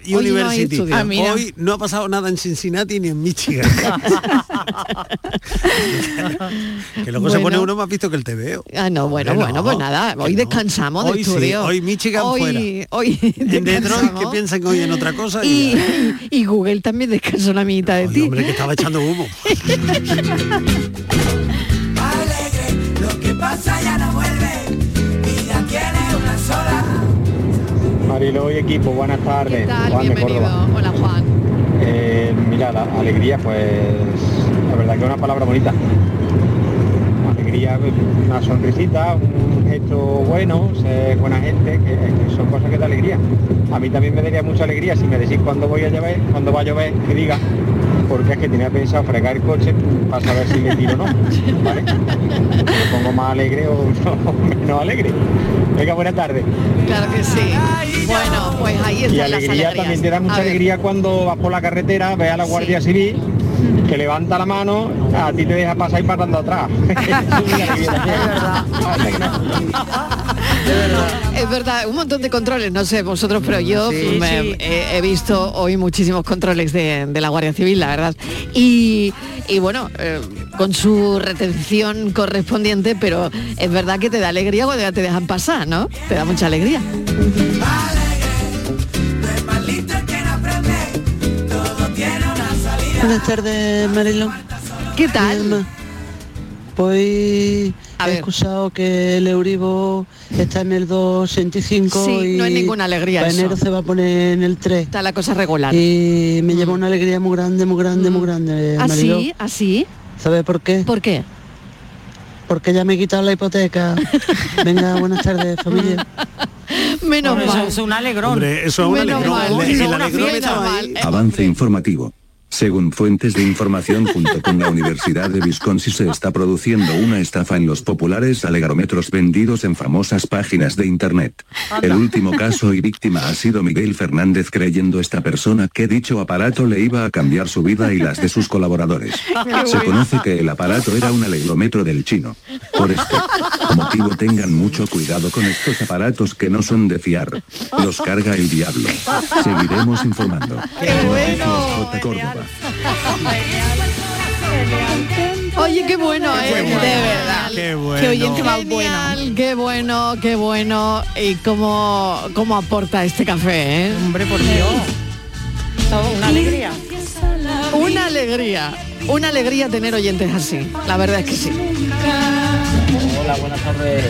sin University. estudio. Ah, mira. Hoy no ha pasado nada en Cincinnati ni en Michigan. (laughs) que luego se pone uno más visto que el TVO. Ah, no, bueno, Hombre, bueno, no, pues nada, hoy no. descansamos de Hoy sí, estudio. hoy Michigan hoy, fuera. Hoy En Detroit, que piensan hoy en otra cosa. Y, ya. y, y Google también descansó la mitad de ti. hombre, que estaba echando humo. (laughs) Alegre, lo que pasa ya no vuelve. Vida quiere Mariló y equipo, buenas tardes. ¿Qué tal? Juan Bienvenido. Hola Juan. Eh, mira, la alegría, pues la verdad que es una palabra bonita. Una sonrisita, un gesto bueno, ser buena gente, que, que son cosas que da alegría. A mí también me daría mucha alegría si me decís cuándo voy a llover, cuándo va a llover, que diga, porque es que tenía pensado fregar el coche para saber si me tiro o no. ¿vale? Me pongo más alegre o (laughs) no, menos alegre. Venga, buena tarde. Claro que sí. Bueno, pues ahí Y están las alegría también te da mucha alegría cuando vas por la carretera, ves a la Guardia Civil que levanta la mano, a ti te deja pasar y pasando atrás. (laughs) (laughs) Es verdad, un montón de controles, no sé vosotros, pero yo Sí, me- sí. He, he visto hoy muchísimos controles de, de la Guardia Civil, la verdad. Y, y bueno, eh, con su retención correspondiente, pero es verdad que te da alegría cuando ya te dejan pasar, ¿no? Te da mucha alegría. Buenas tardes, Marilón. ¿Qué tal? Pues he escuchado que el Euribo está en el 2,65 Sí, y no es ninguna alegría para eso. enero se va a poner en el 3. Está la cosa regular. Y me lleva una alegría muy grande, muy grande, muy grande, Mariló. ¿Así? ¿Así? ¿Sabes por qué? ¿Por qué? Porque ya me he quitado la hipoteca. (laughs) Venga, buenas tardes, familia. (laughs) Menos Hombre, eso mal. es un alegrón. Hombre, eso es un Menos alegrón. mal. El- el. Avance informativo. Según fuentes de información junto con la Universidad de Wisconsin se está produciendo una estafa en los populares alegarómetros vendidos en famosas páginas de internet. El último caso y víctima ha sido Miguel Fernández creyendo esta persona que dicho aparato le iba a cambiar su vida y las de sus colaboradores. Se conoce que el aparato era un alegrómetro del chino. Por este motivo tengan mucho cuidado con estos aparatos que no son de fiar. Los carga el diablo. Seguiremos informando. J. Oye, qué bueno, Qué ¿eh? bueno. De verdad. Qué bueno. Qué oyente más bueno. Qué bueno, qué bueno. Y cómo, cómo aporta este café, ¿eh? Hombre, por Dios. Todo una alegría. Una alegría. Una alegría tener oyentes así. La verdad es que sí. Hola, buenas tardes.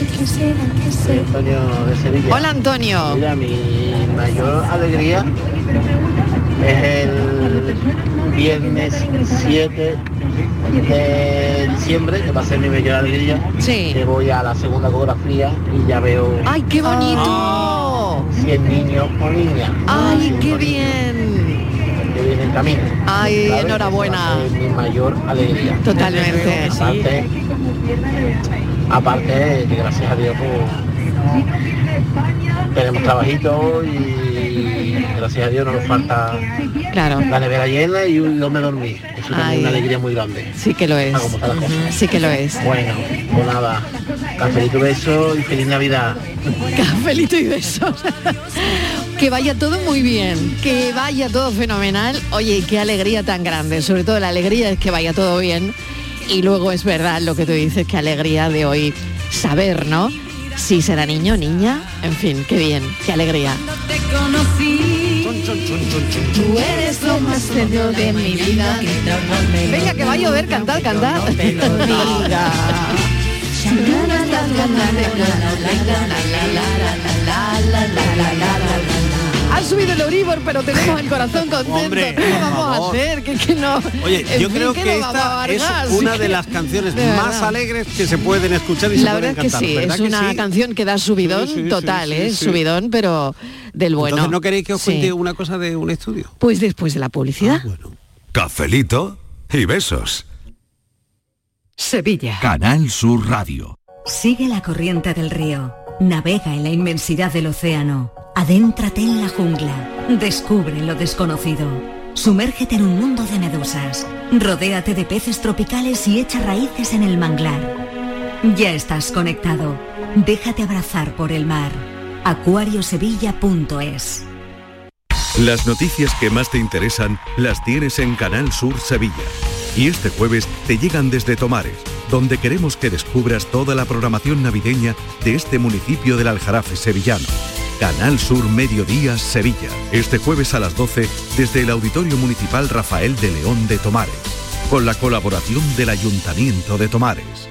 Soy Antonio de Sevilla. Hola, Antonio. Mira, mi mayor alegría es el viernes 7 de diciembre, que va a ser mi mayor alegría. Sí. Que voy a la segunda ecografía y ya veo ¡Ay, qué bonito! si es niño o niña. ¡Ay, qué bien! Que viene en camino. Ay, ¿sabes? enhorabuena. Es mi mayor alegría. Totalmente. Aparte, gracias a Dios pues, tenemos trabajito y gracias a Dios no nos falta Claro. la nevera llena y un- no me dormí. Eso es una alegría muy grande. Sí que lo es. Ah. Sí que lo es. Bueno, pues nada, cafelito beso y feliz Navidad. (laughs) Cafelito y besos. (laughs) que vaya todo muy bien, que vaya todo fenomenal. Oye, qué alegría tan grande. Sobre todo la alegría es que vaya todo bien. Y luego es verdad lo que tú dices, qué alegría de hoy saber, ¿no? Si será niño, niña, en fin, qué bien, qué alegría. te conocí. Tú eres lo más serio de mi vida. Venga, que va a llover, cantad, cantad. Ha subido el Euribor, pero tenemos el corazón (laughs) contento. Hombre, ¿Qué vamos a hacer? ¿Qué, qué no? Oye, En yo fin, creo ¿qué que nos vamos a esta es una de las canciones (laughs) de más alegres que se pueden escuchar y se La pueden verdad es que cantar. sí, ¿verdad es que una sí? canción que da subidón Sí, sí, sí, total, sí, ¿eh? sí. Subidón, pero del bueno. Entonces, ¿no queréis que os Sí. cuente una cosa de un estudio? Pues después de la publicidad. Cafelito y besos. Sevilla. Canal Sur Radio. Sigue la corriente del río. Navega en la inmensidad del océano. Adéntrate en la jungla. Descubre lo desconocido. Sumérgete en un mundo de medusas. Rodéate de peces tropicales y echa raíces en el manglar. Ya estás conectado. Déjate abrazar por el mar. acuariosevilla.es Las noticias que más te interesan las tienes en Canal Sur Sevilla. Y este jueves te llegan desde Tomares, donde queremos que descubras toda la programación navideña de este municipio del Aljarafe sevillano. Canal Sur Mediodía Sevilla. Este jueves a las 12 desde el Auditorio Municipal Rafael de León de Tomares. Con la colaboración del Ayuntamiento de Tomares.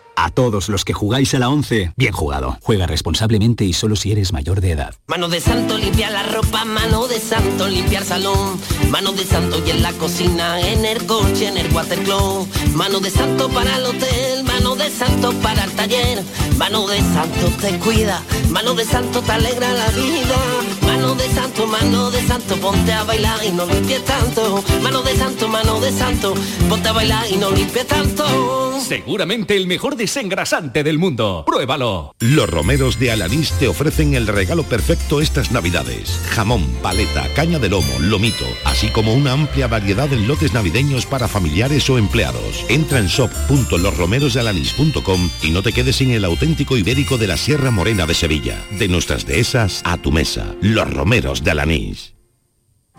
A todos los que jugáis a la 11, bien jugado. Juega responsablemente y solo si eres mayor de edad. Mano de santo limpia la ropa, mano de santo limpiar salón, mano de santo y en la cocina, en el coche, en el watercloak, mano de santo para el hotel, mano de santo para el taller, mano de santo te cuida, mano de santo te alegra la vida, mano de santo, mano de santo, ponte a bailar y no limpies tanto, mano de santo, mano de santo, ponte a bailar y no limpies tanto. Seguramente el mejor desengrasante del mundo. Pruébalo. Los romeros de Alanís te ofrecen el regalo perfecto estas navidades. Jamón, paleta, caña de lomo, lomito, así como una amplia variedad en lotes navideños para familiares o empleados. Entra en shop.losromerosdealanís.com y no te quedes sin el auténtico ibérico de la Sierra Morena de Sevilla. De nuestras dehesas a tu mesa. Romeros de Alanís.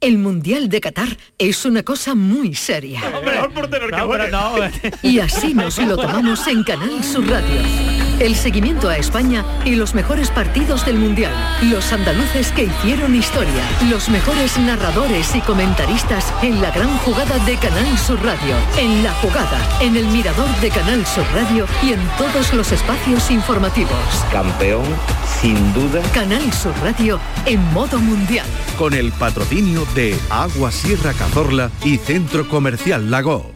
El Mundial de Qatar es una cosa muy seria. Y así nos lo tomamos en Canal Sur Radio. El seguimiento a España y los mejores partidos del Mundial. Los andaluces que hicieron historia. Los mejores narradores y comentaristas en la gran jugada de Canal Sur Radio. En la jugada, en el mirador de Canal Sur Radio y en todos los espacios informativos. Campeón, sin duda. Canal Sur Radio en modo mundial. Con el patrocinio de Agua Sierra Cazorla y Centro Comercial Lago.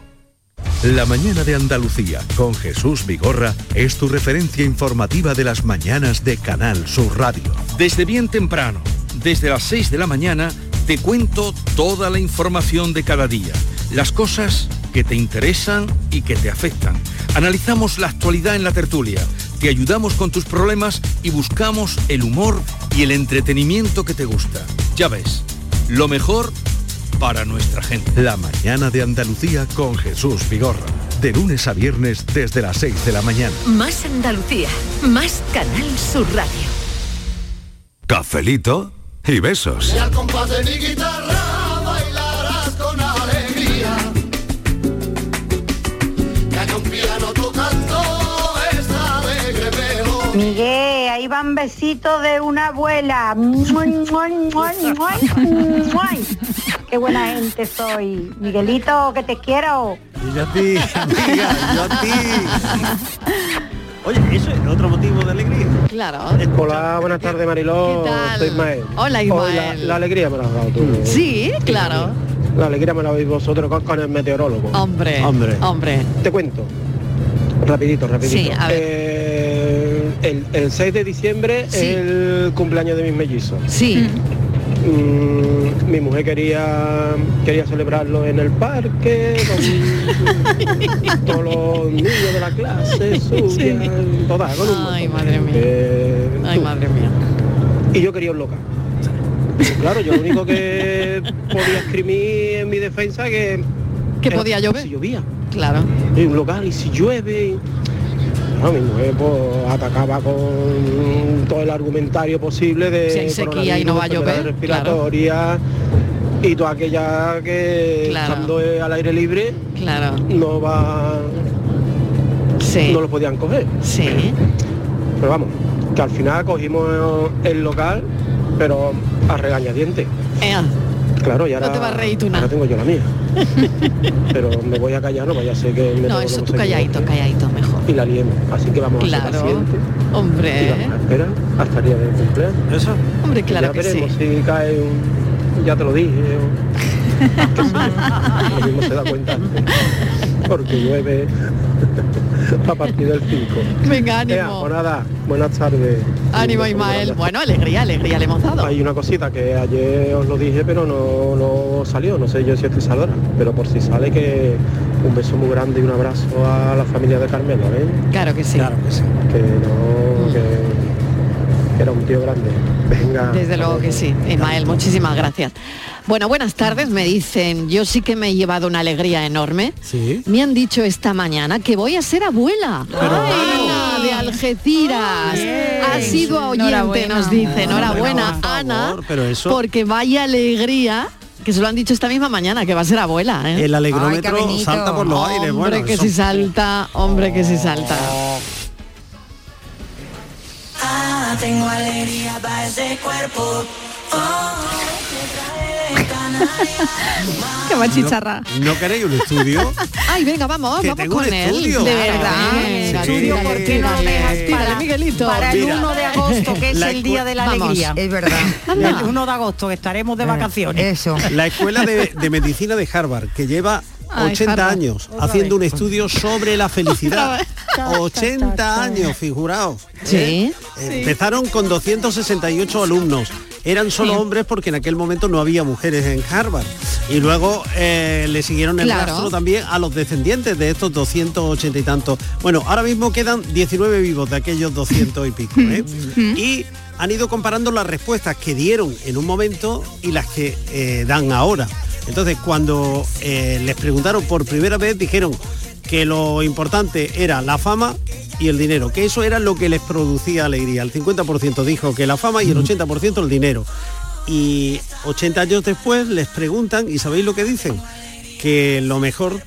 La mañana de Andalucía con Jesús Vigorra es tu referencia informativa de las mañanas de Canal Sur Radio. Desde bien temprano, desde las 6 de la mañana, te cuento toda la información de cada día, las cosas que te interesan y que te afectan. Analizamos la actualidad en la tertulia, te ayudamos con tus problemas y buscamos el humor y el entretenimiento que te gusta. Ya ves, lo mejor para nuestra gente. La mañana de Andalucía con Jesús Vigorra. De lunes a viernes desde las 6 de la mañana. Más Andalucía, más Canal Sur Radio. Cafelito y besos. Y al compás de mi guitarra Ahí van besitos de una abuela. Muy, muy, muy, muy, muy. Qué buena gente soy. Miguelito, que te quiero. Y yo a ti, amiga, yo a ti. Oye, eso es otro motivo de alegría. Claro. Hola, buenas tardes Mariló, ¿Qué tal? soy Ismael. Hola, Hoy la, la alegría me la has dado tú. Sí, claro. La alegría me la habéis vosotros con, con el meteorólogo. Hombre, hombre. Te cuento. Rapidito, rapidito. Sí, a ver. Eh, el, el 6 de diciembre Sí. es el cumpleaños de mis mellizos. Sí. Mm, mi mujer quería quería celebrarlo en el parque con (laughs) todos los niños de la clase suya, todas, con un Ay, madre mía. gente. Ay, madre mía. Y yo quería un local. Pues claro, yo lo único que podía escribir en mi defensa que Que podía llover. Si llovía. Claro. Y un local y si llueve. y- No, mi mujer pues, atacaba con todo el argumentario posible de Si hay sequía y no va a llover, respiratorias y toda aquella que Claro. estando al aire libre Claro. no va Sí. no lo podían coger. Sí. Pero vamos, que al final cogimos el local, pero a regañadientes. Claro, y ahora, No te vas a reír tú nada. ahora tengo yo la mía. (laughs) Pero me voy a callar, no vaya a ser que me No, eso tú calladito, calladito mejor. Y la liemos. Así que vamos a Claro. ser pacientes. Y Hombre. vamos a esperar hasta el día del cumpleaños. Eso. Hombre, claro ya que veremos sí. si cae un... Ya te lo dije. (laughs) o- lo mismo se da cuenta antes. Porque llueve (laughs) a partir del 5. Venga, ánimo. Ea, pues nada, buenas tardes. Ánimo, Ismael. Bueno, alegría, alegría le hemos dado. Hay una cosita que ayer os lo dije, pero no, no salió. No sé yo si esto saldrá. Pero por si sale, que un beso muy grande y un abrazo a la familia de Carmelo, ¿eh? Claro que sí. Claro que sí. Que no, que, que era un tío grande. Venga. Desde luego que sí. Ismael, muchísimas gracias. Bueno, buenas tardes. Me dicen, yo sí que me he llevado una alegría enorme. Sí. Me han dicho esta mañana que voy a ser abuela. De Algeciras. Ha sido oyente, nos dice. Enhorabuena, Por favor, Ana. pero eso- Porque vaya alegría. Que se lo han dicho esta misma mañana, que va a ser abuela. ¿eh? El alegrómetro salta por los aires. Hombre, Bueno, que eso- si salta, hombre, que si salta. Ah, tengo alegría para ese cuerpo. Oh, Qué machicharra. ¿No queréis un estudio? (laughs) Ay, venga, vamos, Que vamos tengo un con él. De verdad. Sí. Estudio, ¿por qué no tírale, para, Miguelito. para el Mira. 1 de agosto, que es el día de la Vamos, alegría? Es verdad. Anda. El 1 de agosto, que estaremos de vacaciones. Eso. La Escuela de, de Medicina de Harvard, que lleva Ay, 80 Harvard. años Otra haciendo un estudio sobre la felicidad. 80 (laughs) años, figuraos. Sí. Eh, Empezaron con 268 alumnos. Eran solo Sí. hombres porque en aquel momento no había mujeres en Harvard. Y luego eh, le siguieron el Claro. rastro también a los descendientes de estos 280 y tantos. Bueno, ahora mismo quedan 19 vivos de aquellos 200 y pico. ¿eh? (laughs) y han ido comparando las respuestas que dieron en un momento y las que eh, dan ahora. Entonces, cuando eh, les preguntaron por primera vez, dijeron que lo importante era la fama y el dinero, que eso era lo que les producía alegría. El 50% dijo que la fama y el 80% el dinero. Y 80 años después les preguntan, ¿y sabéis lo que dicen? Que lo mejor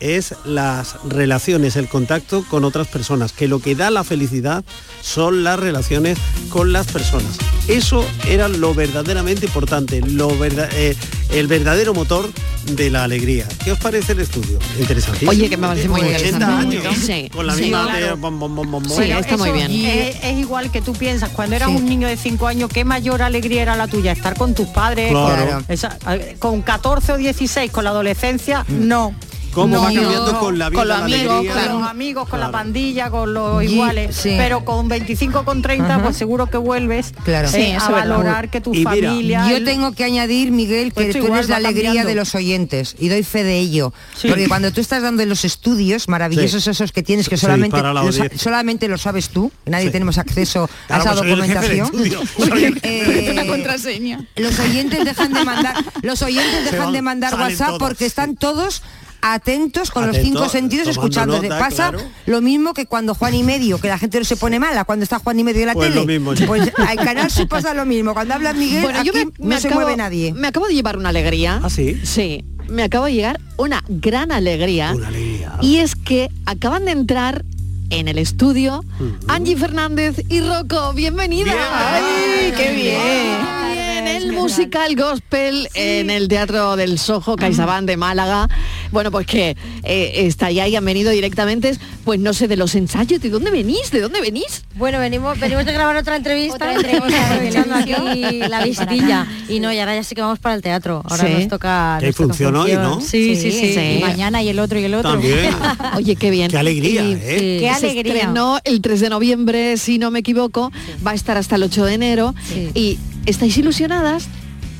es las relaciones, el contacto con otras personas, que lo que da la felicidad son las relaciones con las personas. Eso era lo verdaderamente importante, lo verda- eh, el verdadero motor de la alegría. ¿Qué os parece el estudio? Interesantísimo. Oye, que me parece muy 80 interesante. años, Sí, con la sí. misma Claro. de bom, bom, bom, bom, bom. Sí, está muy bien. Es, es igual que tú piensas, cuando eras Sí. un niño de 5 años, ¿qué mayor alegría era la tuya? Estar con tus padres, Claro. con, esa- con 14 o 16, con la adolescencia, no. ¿Cómo No, va cambiando no, con la vida con los la amigos, alegría? con los amigos, con la pandilla, con los Y- iguales. sí. Pero con 25, con 30, Ajá. pues seguro que vuelves Claro. eh, Sí, a valorar que tu Y mira, familia. Yo tengo que añadir, Miguel, Pues que esto tú igual eres la alegría cambiando. de los oyentes y doy fe de ello. Sí. Porque cuando tú estás dando los estudios maravillosos Sí. esos que tienes, que Sí, solamente, los- solamente lo sabes tú, nadie Sí. tenemos acceso a (laughs) esa pues documentación. (laughs) Eh, una contraseña. los oyentes dejan de mandar, los oyentes dejan de mandar WhatsApp porque están todos atentos con los cinco sentidos escuchando. Pasa claro. lo mismo que cuando Juan y medio, que la gente no se pone mala cuando está Juan y medio en la Pues tele. lo mismo. Pues al canal Sur pasa lo mismo. Cuando habla Miguel, Bueno, yo aquí me, me no se acabo, mueve nadie. Me acabo de llevar una alegría. ¿Ah, sí? Sí, me acabo de llegar una gran alegría. Una alegría. Y es que acaban de entrar en el estudio Angie Fernández y Rocco. Bienvenida. ¡Ay, qué bien! Bien, el musical gospel en el Teatro del Sojo, CaixaBank de Málaga. Bueno, pues que eh, estáis ahí, han venido directamente, pues no sé, de los ensayos, ¿de dónde venís? ¿De dónde venís? Bueno, venimos, venimos de grabar otra entrevista, Otra entrevista, (laughs) aquí la visitilla. Y no, y ahora ya sí que vamos para el teatro. Ahora Sí. nos toca. Que función hoy, ¿no? Sí, sí, sí. Sí. Y mañana y el otro y el otro. También. Oye, qué bien. Qué alegría, Y- ¿eh? Qué Se alegría. estrenó el 3 de noviembre, si no me equivoco, va a estar hasta el 8 de enero. ¿Y estáis ilusionadas?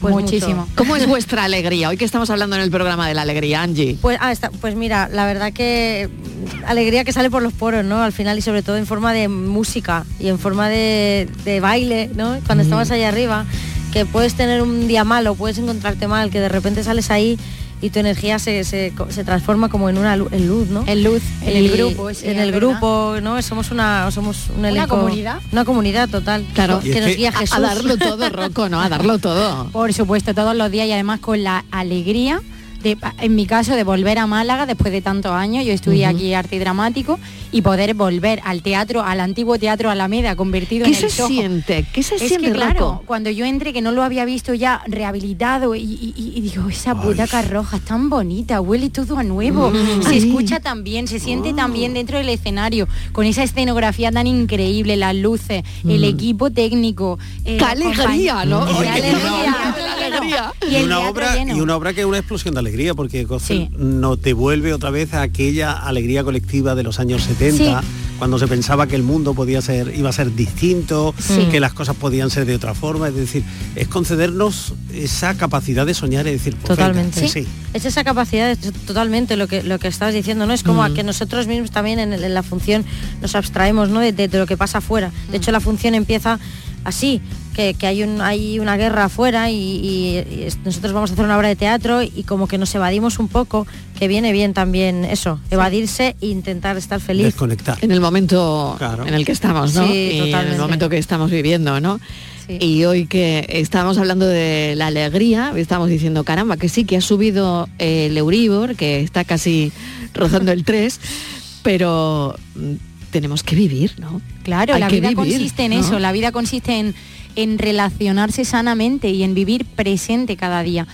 Pues Muchísimo. mucho. ¿Cómo es (laughs) vuestra alegría? Hoy que estamos hablando en el programa de la alegría, Angie. Pues, ah, está, pues mira, la verdad que mm, alegría que sale por los poros, ¿no? Al final y sobre todo en forma de música y en forma de, de baile, ¿no? Cuando estamos allá arriba, que puedes tener un día malo, puedes encontrarte mal, que de repente sales ahí y tu energía se, se, se transforma como en una lu- en luz, ¿no? En luz, en el grupo, sí, en el verdad. grupo, ¿no? Somos una somos un elenco, comunidad. una comunidad total. Claro. que nos guía a, Jesús. a darlo todo, (laughs) Rocco, ¿no? A darlo todo. Por supuesto, todos los días y además con la alegría, de, en mi caso, de volver a Málaga después de tantos años. Yo estudié aquí arte y dramático y poder volver al teatro, al antiguo teatro Alameda, convertido ¿Qué en el se Soho. siente? ¿Qué se es siente, que claro, cuando yo entré que no lo había visto ya rehabilitado y, y- y- y digo, esa butaca roja es tan bonita, huele todo a nuevo, Mm. se Ay. escucha tan bien, se siente tan bien dentro del escenario, con esa escenografía tan increíble, las luces, el Mm. equipo técnico. eh, ¡Qué alegría, ¿no? ¡Qué alegría! alegría. Y una, obra, lleno. y una obra que es una explosión de alegría, porque Sí. nos devuelve otra vez a aquella alegría colectiva de los años 70, Sí. cuando se pensaba que el mundo podía ser, iba a ser distinto, Sí. que las cosas podían ser de otra forma. Es decir, es concedernos esa capacidad de soñar y decir, pues venga, Totalmente. sí. Es esa capacidad, es totalmente lo que lo que estabas diciendo, ¿no? Es como a que nosotros mismos también en, la función nos abstraemos, ¿no? De, de- de lo que pasa afuera. De hecho, la función empieza así, que, que hay un hay una guerra afuera y, y- y es- nosotros vamos a hacer una obra de teatro y como que nos evadimos un poco, que viene bien también eso, evadirse e intentar estar feliz. Desconectar. En el momento Claro. en el que estamos, ¿no? Sí, y en el momento que estamos viviendo, ¿no? Sí. Y hoy que estamos hablando de la alegría, estamos diciendo, caramba, que sí, que ha subido el Euribor, que está casi rozando el 3, pero mm, tenemos que vivir, ¿no? Claro, Hay la vida vivir, consiste en ¿no? eso, la vida consiste en, en relacionarse sanamente y en vivir presente cada día.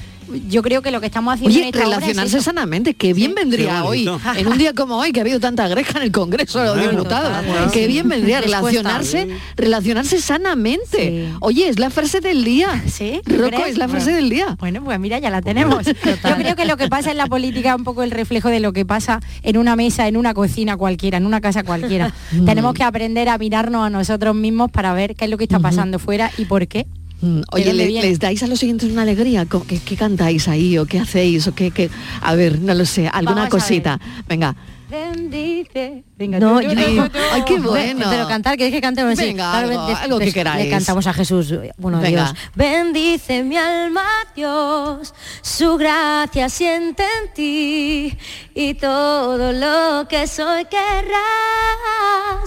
Yo creo que lo que estamos haciendo en Oye, esta obra es relacionarse sanamente, qué bien vendría Qué hoy, en un día como hoy, que ha habido tanta greja en el Congreso de los Bueno, Diputados, total, sí. bien vendría relacionarse, relacionarse sanamente. Sí. Oye, es la frase del día. (laughs) ¿Sí? ¿Tú Rocco, crees? es la frase Bueno. del día. Bueno, pues mira, ya la tenemos. Yo creo que lo que pasa en la política es un poco el reflejo de lo que pasa en una mesa, en una cocina cualquiera, en una casa cualquiera. Tenemos que aprender a mirarnos a nosotros mismos para ver qué es lo que está pasando fuera y por qué. Mm, Oye. ¿les dais a los siguientes una alegría? ¿Cómo- ¿Qué, qué cantáis ahí o qué hacéis? O qué, qué? A ver, no lo sé, alguna Vamos cosita. Venga. Bendice. Venga, No, yo digo, tú, tú. Ay, qué bueno. Pero cantar, ¿queréis que cantemos? Sí, Venga, claro, algo, algo que queráis. Le cantamos a Jesús, bueno, Venga. Dios. Bendice mi alma, Dios, su gracia siente en ti y todo lo que soy querrá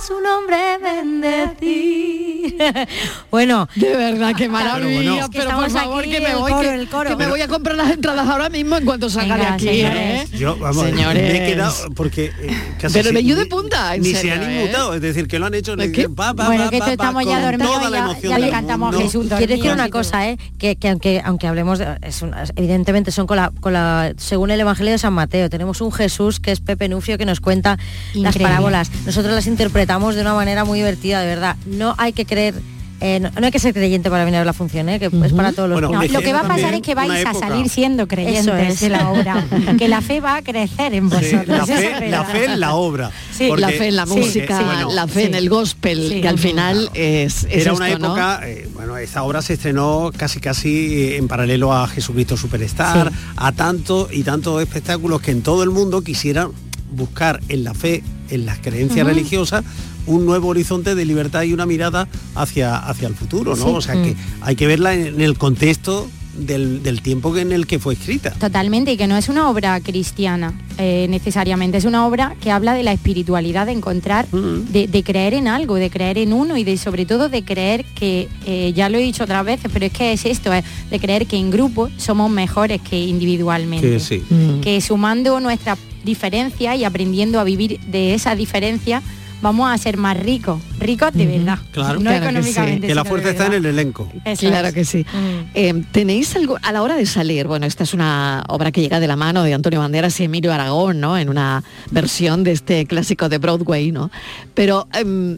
su nombre bendecir. (laughs) bueno, De verdad, qué maravilla. bueno. Pero, Que por favor, aquí, que me voy, coro, que, coro. que me voy a comprar las entradas ahora mismo en cuanto salga de aquí. señores. ¿eh? Yo, vamos, Señores. me he quedado porque eh, casi Pero si- vello ni- punta, en ni serio, se han ¿eh? inmutado, es decir, que lo han hecho dicen, pa, pa, Bueno, que esto estamos ya dormidos, ya- le cantamos mundo. Jesús. Quiero decir una cosa, ¿eh? que, que aunque aunque hablemos de, es una- evidentemente son con la, con la según el Evangelio de San Mateo, tenemos un Jesús que es Pepe Nufio que nos cuenta las parábolas. Nosotros las interpretamos de una manera muy divertida, de verdad. No hay que creer eh, no, no hay que ser creyente para venir a ver la función, ¿eh? que es para todos los Bueno, lo que va a pasar también es que vais a salir siendo creyentes Eso es. de la obra, (laughs) que la fe va a crecer en Sí, vosotros. la, fe, la fe en la obra. Sí, porque- la fe en la música, bueno, la fe en el gospel, Sí. que al final es, es Era una esto, ¿no? época, eh, bueno, esta obra se estrenó casi casi en paralelo a Jesucristo Superstar, Sí. a tantos y tantos espectáculos que en todo el mundo quisieran buscar en la fe, en las creencias religiosas, un nuevo horizonte de libertad y una mirada hacia, hacia el futuro, ¿no? Sí. O sea que hay que verla en, el contexto del, del tiempo en el que fue escrita. Totalmente, y que no es una obra cristiana eh, necesariamente, es una obra que habla de la espiritualidad, de encontrar, de, de creer en algo, de creer en uno y de sobre todo de creer que, eh, ya lo he dicho otras veces, pero es que es esto, es de creer que en grupo somos mejores que individualmente. Que sí. Mm. Que sumando nuestras diferencias y aprendiendo a vivir de esa diferencia, vamos a ser más ricos, ricos de verdad. Claro, no Claro que sí. económicamente. Que la fuerza está en el elenco. Eso claro es. que sí. Eh, ¿Tenéis algo a la hora de salir? Bueno, esta es una obra que llega de la mano de Antonio Banderas y Emilio Aragón, ¿no? En una versión de este clásico de Broadway, ¿no? Pero em,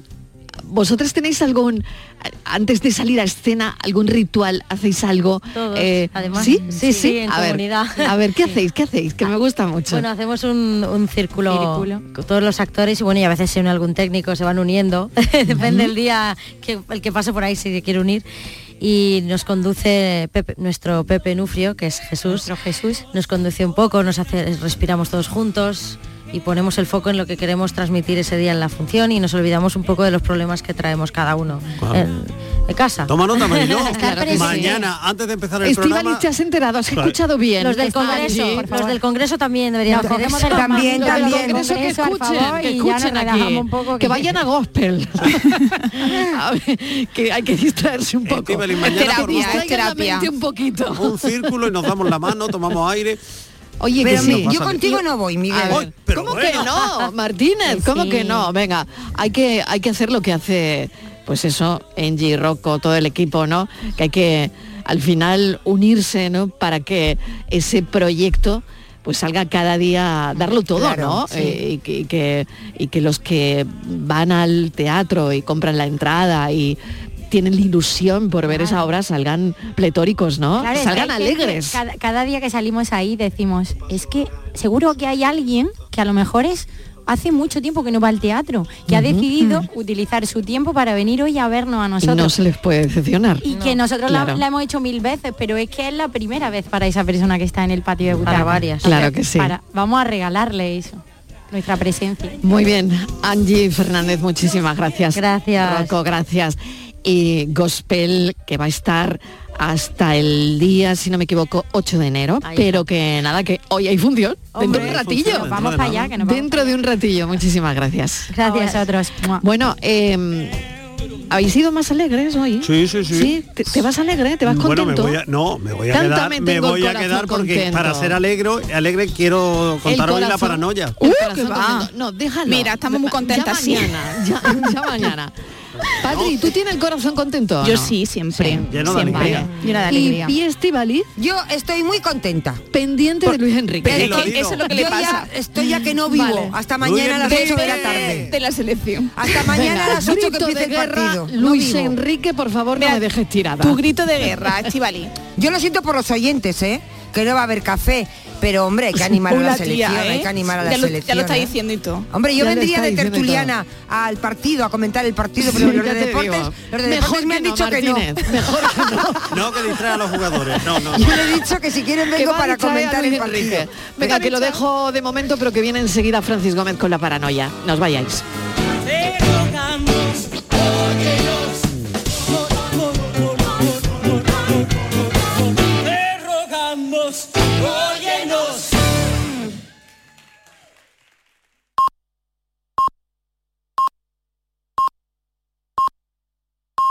vosotros tenéis algún antes de salir a escena algún ritual, hacéis algo. Todos, Eh, además. sí, Sí, sí, en a ver, comunidad. a ver, ¿qué hacéis? ¿Qué hacéis? Que me gusta mucho. Bueno, hacemos un, un círculo, con todos los actores y bueno, y a veces se une algún técnico, se van uniendo, (laughs) depende del día que el que pase por ahí si quiere unir. Y nos conduce Pepe- nuestro Pepe Nufrio, que es Jesús. Jesús. Nos conduce un poco, nos hace, respiramos todos juntos y ponemos el foco en lo que queremos transmitir ese día en la función y nos olvidamos un poco de los problemas que traemos cada uno en- de casa. Toma nota, Mariló. (laughs) Claro sí. Mañana, antes de empezar el Estivali, programa... ¿te has enterado? ¿Has escuchado bien? Los del Congreso, allí. los del Congreso también deberían También, los del también. Congreso que escuchen, favor, que escuchen aquí, un poco, que que- vayan a gospel. (laughs) A ver, que hay que distraerse un poco. La mente un poquito. Un círculo y nos damos la mano, tomamos aire. Oye, Pero que mi- sí. yo contigo no voy, Miguel. ¿Cómo que no, Martínez? ¿Cómo que no? Venga, hay que, hay que hacer lo que hace, pues eso, Angie, Rocco, todo el equipo, ¿no? Que hay que al final unirse, ¿no? Para que ese proyecto pues salga cada día a darlo todo, Claro, ¿no? sí. Eh, y, que, y que, y que los que van al teatro y compran la entrada y tienen la ilusión por ver esa obra salgan pletóricos, ¿no? Claro, es que salgan alegres. Cada, cada día que salimos ahí decimos, es que seguro que hay alguien que a lo mejor es hace mucho tiempo que no va al teatro, que ha decidido utilizar su tiempo para venir hoy a vernos a Y nosotros. no se les puede decepcionar. Y que nosotros la- Claro. la, hemos hecho mil veces, pero es que es la primera vez para esa persona que está en el patio de butacas. varias. Claro que sí. Para- vamos a regalarle eso, nuestra presencia. Muy bien, Angie Fernández, muchísimas gracias. Gracias. Rocco, gracias. Y Gospel, que va a estar hasta el día, si no me equivoco, 8 de enero, Ahí pero que nada, que hoy hay función, dentro de un ratillo. función, Vamos para allá, que nos vamos Dentro de un ratillo, muchísimas gracias. Gracias a vosotros. Bueno, eh, ¿habéis sido más alegres hoy? Sí, sí, sí. ¿Te, te vas alegre? ¿Te vas Bueno, contento? me voy a, no, me voy a quedar, me el voy a quedar porque contento. para ser alegre, alegre quiero contar hoy la paranoia. Uh, que va. No, déjalo. Mira, estamos muy Ya contentas, sí. mañana, ya, ya mañana. (laughs) Patri, ¿tú tienes el corazón contento? Yo no? sí, siempre. Lleno de siempre. alegría. Lleno de Y alegría. Pi Estivali, Yo estoy muy contenta. pendiente de Luis Enrique. Es que. Eso es lo que le pasa. ya estoy ya que no vivo. Vale. Hasta mañana a las Luis 8 de la De, tarde. de la selección. Hasta mañana Venga, a las 8 que grito empiece de el guerra, partido. No Luis vivo. Enrique, por favor, no Mira, me dejes tirada. Tu grito de guerra, Estivali. Yo lo siento por los oyentes, ¿eh? Que no va a haber café. Pero hombre, hay que animar a la selección. tía, ¿eh? Hay que animar a la ya lo, selección. Ya lo está diciendo y todo. Hombre, yo Ya vendría de tertuliana al partido, a comentar el partido, pero Sí, los ya de te deportes, digo. los de Mejor deportes me han no, dicho que no. Martínez, Mejor que no. (laughs) No, que distrae a los jugadores. No, no. Yo le he dicho que si quieren vengo para comentar el partido. Enrique. Venga, que lo dejo de momento, pero que viene enseguida Francis Gómez con la paranoia. Nos vayáis. Te rogamos,